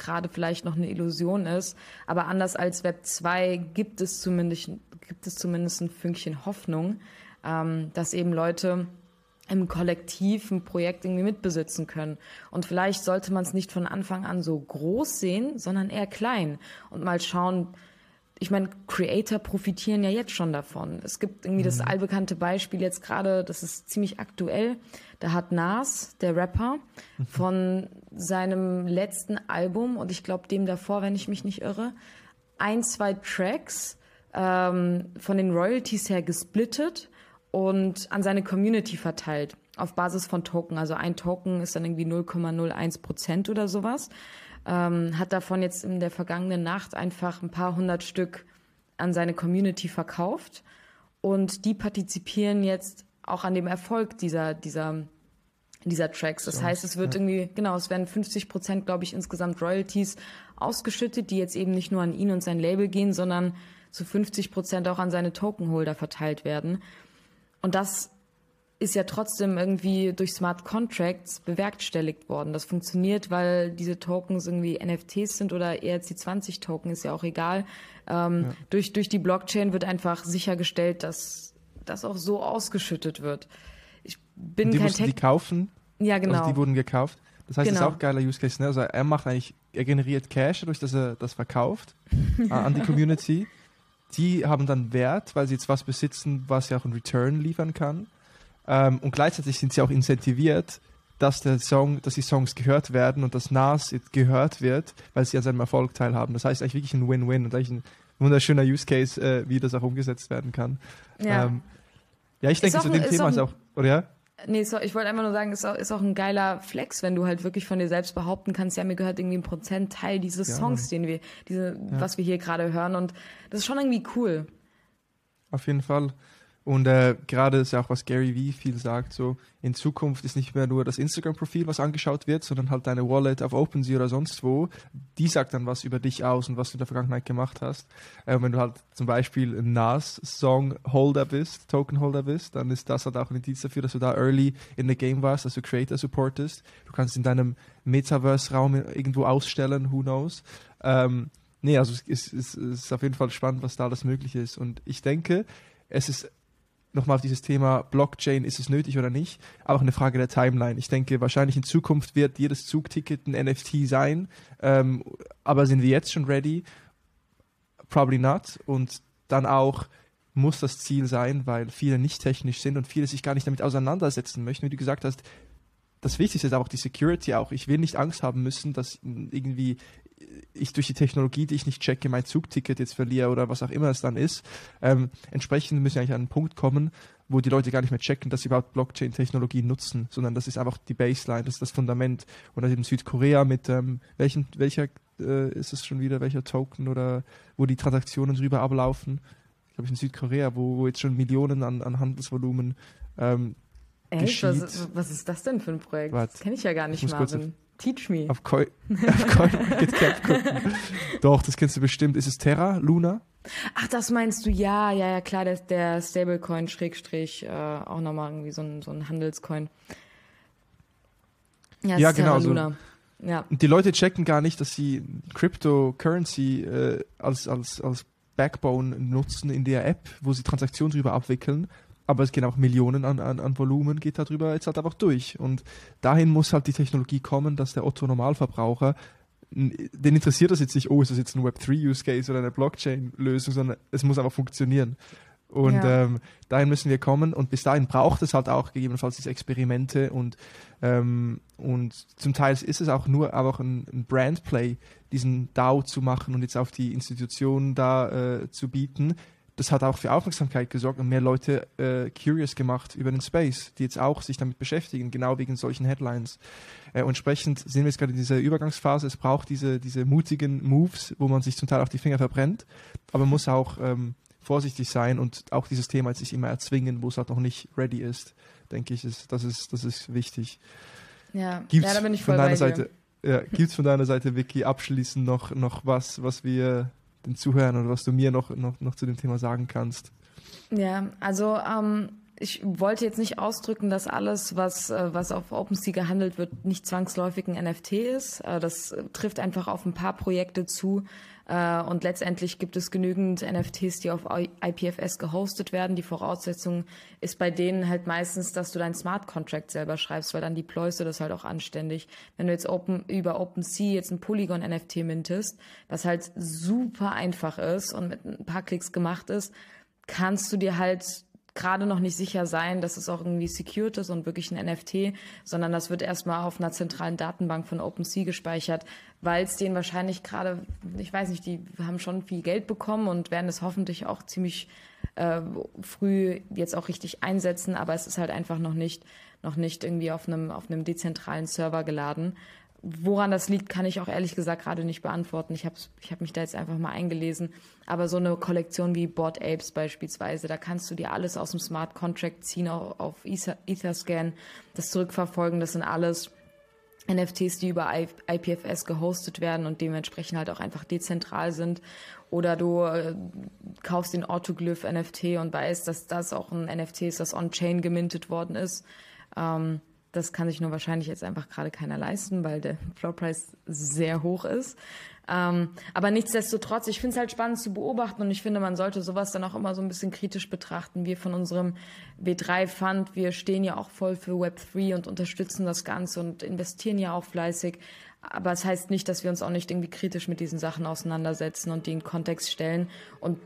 gerade vielleicht noch eine Illusion ist. Aber anders als Web 2 gibt es zumindest, gibt es zumindest ein Fünkchen Hoffnung, ähm, dass eben Leute im Kollektiv ein Projekt irgendwie mitbesitzen können. Und vielleicht sollte man es nicht von Anfang an so groß sehen, sondern eher klein und mal schauen, ich meine, Creator profitieren ja jetzt schon davon. Es gibt irgendwie mhm. das allbekannte Beispiel jetzt gerade, das ist ziemlich aktuell. Da hat Nas, der Rapper, mhm. von seinem letzten Album und ich glaube dem davor, wenn ich mich nicht irre, ein, zwei Tracks ähm, von den Royalties her gesplittet und an seine Community verteilt auf Basis von Token. Also ein Token ist dann irgendwie 0,01 Prozent oder sowas ähm, hat davon jetzt in der vergangenen Nacht einfach ein paar hundert Stück an seine Community verkauft und die partizipieren jetzt auch an dem Erfolg dieser, dieser, dieser Tracks. Das so, heißt, es wird ja. irgendwie, genau, es werden 50 Prozent, glaube ich, insgesamt Royalties ausgeschüttet, die jetzt eben nicht nur an ihn und sein Label gehen, sondern zu 50 Prozent auch an seine Tokenholder verteilt werden. Und das ist ja trotzdem irgendwie durch Smart Contracts bewerkstelligt worden. Das funktioniert, weil diese Tokens irgendwie NFTs sind oder ERC20 Token, ist ja auch egal. Ähm, ja. durch, durch die Blockchain wird einfach sichergestellt, dass das auch so ausgeschüttet wird. Ich bin die kein Tech. Die kaufen? Ja, genau. Also die wurden gekauft. Das heißt, genau. das ist auch ein geiler Use Case. Ne? Also er macht eigentlich, er generiert Cash dadurch, dass er das verkauft äh, an die Community. Die haben dann Wert, weil sie jetzt was besitzen, was ja auch einen Return liefern kann. Ähm, und gleichzeitig sind sie auch incentiviert, dass der Song, dass die Songs gehört werden und dass Nas gehört wird, weil sie an seinem Erfolg teilhaben. Das heißt eigentlich wirklich ein Win-Win und eigentlich ein wunderschöner Use Case, äh, wie das auch umgesetzt werden kann. Ja, ähm, ja ich denke, zu dem Thema ist auch, oder ja? Nee, so, ich wollte einfach nur sagen, es ist auch, ist auch ein geiler Flex, wenn du halt wirklich von dir selbst behaupten kannst, ja, mir gehört irgendwie ein Prozentteil dieses ja, Songs, den wir, diese, ja. was wir hier gerade hören. Und das ist schon irgendwie cool. Auf jeden Fall. Und äh, gerade ist ja auch, was Gary Vee viel sagt, so in Zukunft ist nicht mehr nur das Instagram-Profil, was angeschaut wird, sondern halt deine Wallet auf OpenSea oder sonst wo. Die sagt dann was über dich aus und was du in der Vergangenheit gemacht hast. Äh, wenn du halt zum Beispiel ein NAS-Song-Holder bist, Token-Holder bist, dann ist das halt auch ein Indiz dafür, dass du da early in the game warst, dass du Creator supportest. Du kannst in deinem Metaverse-Raum irgendwo ausstellen, who knows. Ähm, nee, also es ist, es ist auf jeden Fall spannend, was da alles möglich ist. Und ich denke, es ist nochmal auf dieses Thema Blockchain, ist es nötig oder nicht, auch eine Frage der Timeline. Ich denke, wahrscheinlich in Zukunft wird jedes Zugticket ein NFT sein, ähm, aber sind wir jetzt schon ready? Probably not. Und dann auch muss das Ziel sein, weil viele nicht technisch sind und viele sich gar nicht damit auseinandersetzen möchten. Wie du gesagt hast, das Wichtigste ist auch die Security auch. Ich will nicht Angst haben müssen, dass irgendwie ich durch die Technologie, die ich nicht checke, mein Zugticket jetzt verliere oder was auch immer es dann ist. Ähm, entsprechend müssen wir eigentlich an einen Punkt kommen, wo die Leute gar nicht mehr checken, dass sie überhaupt Blockchain-Technologie nutzen, sondern das ist einfach die Baseline, das ist das Fundament. Und dann eben Südkorea mit ähm, welchen, welcher äh, ist es schon wieder, welcher Token oder wo die Transaktionen drüber ablaufen. Ich glaube, in Südkorea, wo, wo jetzt schon Millionen an, an Handelsvolumen ähm, Echt? Was, was, ist das denn für ein Projekt? Wart, das kenne ich ja gar nicht, Marvin. Teach me. Auf, Coin, auf gucken. Doch, das kennst du bestimmt. Ist es Terra, Luna? Ach, das meinst du? Ja, ja, ja, klar. Der, der Stablecoin, Schrägstrich, äh, auch nochmal irgendwie so ein, so ein Handelscoin. Ja, ja genau. Terra, Luna. So. Ja. Und die Leute checken gar nicht, dass sie Cryptocurrency äh, als, als, als Backbone nutzen in der App, wo sie Transaktionen drüber abwickeln aber es gehen auch Millionen an, an, an Volumen, geht darüber jetzt halt einfach durch. Und dahin muss halt die Technologie kommen, dass der Otto-Normalverbraucher, den interessiert das jetzt nicht, oh, ist das jetzt ein Web3-Use-Case oder eine Blockchain-Lösung, sondern es muss einfach funktionieren. Und ja. ähm, dahin müssen wir kommen und bis dahin braucht es halt auch gegebenenfalls diese Experimente und, ähm, und zum Teil ist es auch nur einfach ein, ein Brandplay, diesen DAO zu machen und jetzt auf die Institutionen da äh, zu bieten das hat auch für Aufmerksamkeit gesorgt und mehr Leute äh, curious gemacht über den Space, die jetzt auch sich damit beschäftigen, genau wegen solchen Headlines. Äh, entsprechend sind wir jetzt gerade in dieser Übergangsphase. Es braucht diese, diese mutigen Moves, wo man sich zum Teil auch die Finger verbrennt, aber man muss auch ähm, vorsichtig sein und auch dieses Thema jetzt nicht immer erzwingen, wo es halt noch nicht ready ist, denke ich, ist, das ist, das ist wichtig. Ja, gibt's ja da bin ich voll von deiner Seite, ja, Gibt es von deiner Seite, Vicky, abschließend noch, noch was, was wir den Zuhörern oder was du mir noch, noch, noch zu dem Thema sagen kannst. Ja, also ähm, ich wollte jetzt nicht ausdrücken, dass alles, was, äh, was auf OpenSea gehandelt wird, nicht zwangsläufig ein NFT ist. Äh, das trifft einfach auf ein paar Projekte zu, äh, und letztendlich gibt es genügend NFTs, die auf IPFS gehostet werden. Die Voraussetzung ist bei denen halt meistens, dass du deinen Smart Contract selber schreibst, weil dann deployst du das halt auch anständig. Wenn du jetzt open, über OpenSea jetzt ein Polygon NFT mintest, was halt super einfach ist und mit ein paar Klicks gemacht ist, kannst du dir halt gerade noch nicht sicher sein, dass es auch irgendwie secured ist und wirklich ein NFT, sondern das wird erstmal auf einer zentralen Datenbank von OpenSea gespeichert, weil es denen wahrscheinlich gerade, ich weiß nicht, die haben schon viel Geld bekommen und werden es hoffentlich auch ziemlich äh, früh jetzt auch richtig einsetzen, aber es ist halt einfach noch nicht, noch nicht irgendwie auf einem, auf einem dezentralen Server geladen. Woran das liegt, kann ich auch ehrlich gesagt gerade nicht beantworten. Ich habe ich hab mich da jetzt einfach mal eingelesen. Aber so eine Kollektion wie Board Apes beispielsweise, da kannst du dir alles aus dem Smart Contract ziehen, auch auf Etherscan, das zurückverfolgen. Das sind alles NFTs, die über IPFS gehostet werden und dementsprechend halt auch einfach dezentral sind. Oder du äh, kaufst den Autoglyph NFT und weißt, dass das auch ein NFT ist, das on-chain gemintet worden ist. Ähm, das kann sich nur wahrscheinlich jetzt einfach gerade keiner leisten, weil der Floorpreis sehr hoch ist. Ähm, aber nichtsdestotrotz, ich finde es halt spannend zu beobachten und ich finde, man sollte sowas dann auch immer so ein bisschen kritisch betrachten. Wir von unserem W3-Fund, wir stehen ja auch voll für Web3 und unterstützen das Ganze und investieren ja auch fleißig. Aber es das heißt nicht, dass wir uns auch nicht irgendwie kritisch mit diesen Sachen auseinandersetzen und die in Kontext stellen. Und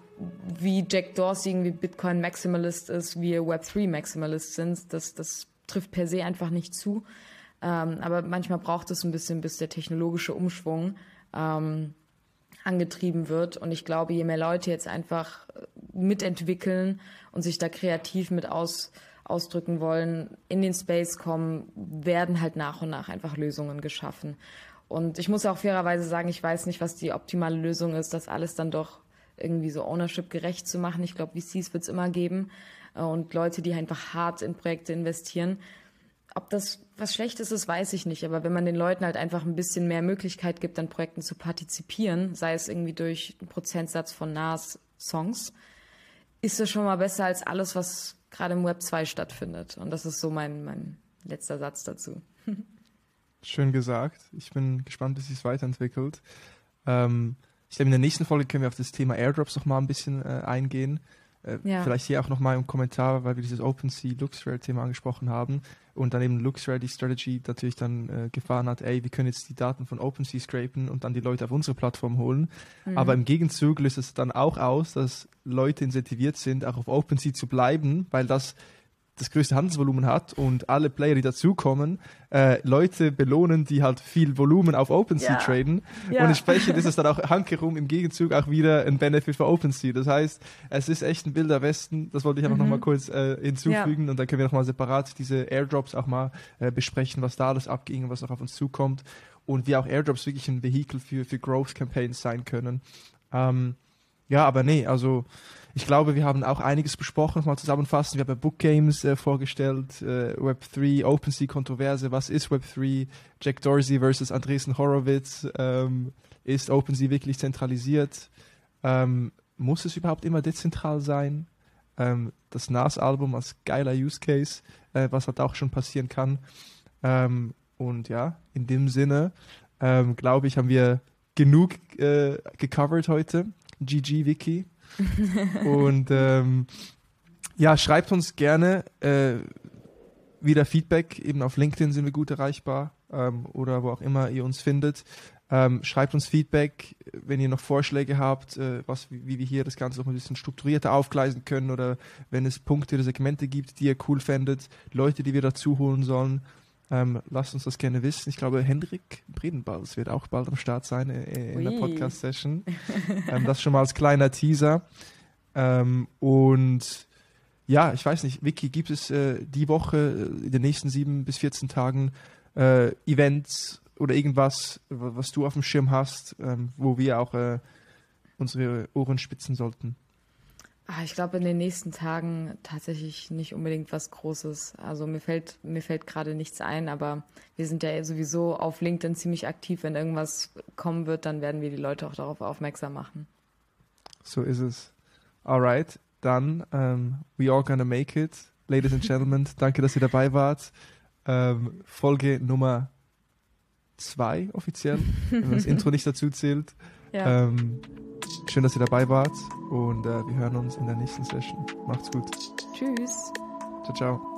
wie Jack Dorsey irgendwie Bitcoin Maximalist ist, wir Web3 Maximalist sind, das, das trifft per se einfach nicht zu. Ähm, aber manchmal braucht es ein bisschen, bis der technologische Umschwung ähm, angetrieben wird. Und ich glaube, je mehr Leute jetzt einfach mitentwickeln und sich da kreativ mit aus, ausdrücken wollen, in den Space kommen, werden halt nach und nach einfach Lösungen geschaffen. Und ich muss auch fairerweise sagen, ich weiß nicht, was die optimale Lösung ist, das alles dann doch irgendwie so Ownership gerecht zu machen. Ich glaube, VCs wird es immer geben äh, und Leute, die einfach hart in Projekte investieren. Ob das was Schlechtes ist, weiß ich nicht. Aber wenn man den Leuten halt einfach ein bisschen mehr Möglichkeit gibt, an Projekten zu partizipieren, sei es irgendwie durch einen Prozentsatz von NAS-Songs, ist das schon mal besser als alles, was gerade im Web 2 stattfindet. Und das ist so mein, mein letzter Satz dazu. Schön gesagt. Ich bin gespannt, wie sich es weiterentwickelt. Ähm, ich glaube, in der nächsten Folge können wir auf das Thema Airdrops noch mal ein bisschen äh, eingehen. Äh, ja. Vielleicht hier auch nochmal im Kommentar, weil wir dieses OpenSea LuxRare-Thema angesprochen haben und dann eben LuxRare die Strategy natürlich dann äh, gefahren hat, ey, wir können jetzt die Daten von OpenSea scrapen und dann die Leute auf unsere Plattform holen. Mhm. Aber im Gegenzug löst es dann auch aus, dass Leute incentiviert sind, auch auf OpenSea zu bleiben, weil das das größte Handelsvolumen hat und alle Player, die dazukommen, äh, Leute belohnen, die halt viel Volumen auf OpenSea ja. traden. Ja. Und entsprechend ist es dann auch hankerum im Gegenzug auch wieder ein Benefit für OpenSea. Das heißt, es ist echt ein wilder Westen. Das wollte ich einfach mhm. nochmal kurz äh, hinzufügen ja. und dann können wir nochmal separat diese Airdrops auch mal äh, besprechen, was da alles abging und was noch auf uns zukommt und wie auch Airdrops wirklich ein Vehikel für, für Growth Campaigns sein können. Ähm, ja, aber nee, also ich glaube, wir haben auch einiges besprochen, mal zusammenfassen. Wir haben Book Games äh, vorgestellt, äh, Web3, OpenSea-Kontroverse, was ist Web3, Jack Dorsey versus Andresen Horowitz, ähm, ist OpenSea wirklich zentralisiert? Ähm, muss es überhaupt immer dezentral sein? Ähm, das NAS-Album als geiler Use Case, äh, was halt auch schon passieren kann. Ähm, und ja, in dem Sinne, ähm, glaube ich, haben wir genug äh, gecovert heute. GG, Vicky. und ähm, ja, schreibt uns gerne äh, wieder Feedback. Eben auf LinkedIn sind wir gut erreichbar ähm, oder wo auch immer ihr uns findet. Ähm, schreibt uns Feedback, wenn ihr noch Vorschläge habt, äh, was, wie, wie, wir hier das Ganze noch ein bisschen strukturierter aufgleisen können oder wenn es Punkte oder Segmente gibt, die ihr cool fändet, Leute, die wir dazu holen sollen. Ähm, lasst uns das gerne wissen. Ich glaube, Hendrik Bredenbalz wird auch bald am Start sein in Ui. der Podcast-Session. ähm, das schon mal als kleiner Teaser. Ähm, und ja, ich weiß nicht, Vicky, gibt es äh, die Woche, äh, in den nächsten sieben bis 14 Tagen, äh, Events oder irgendwas, was du auf dem Schirm hast, ähm, wo wir auch äh, unsere Ohren spitzen sollten? Ah, ich glaube in den nächsten Tagen tatsächlich nicht unbedingt was Großes. Also mir fällt mir fällt gerade nichts ein, aber wir sind ja sowieso auf LinkedIn ziemlich aktiv. Wenn irgendwas kommen wird, dann werden wir die Leute auch darauf aufmerksam machen. So ist es. Alright, dann um, ähm, we are gonna make it, ladies and gentlemen. danke, dass ihr dabei wart. Um, ähm, Folge Nummer zwei offiziell, wenn man das Intro nicht dazu zählt. Ja. Um, ähm, Schön, dass ihr dabei wart und äh, wir hören uns in der nächsten Session. Macht's gut. Tschüss. Ciao, ciao.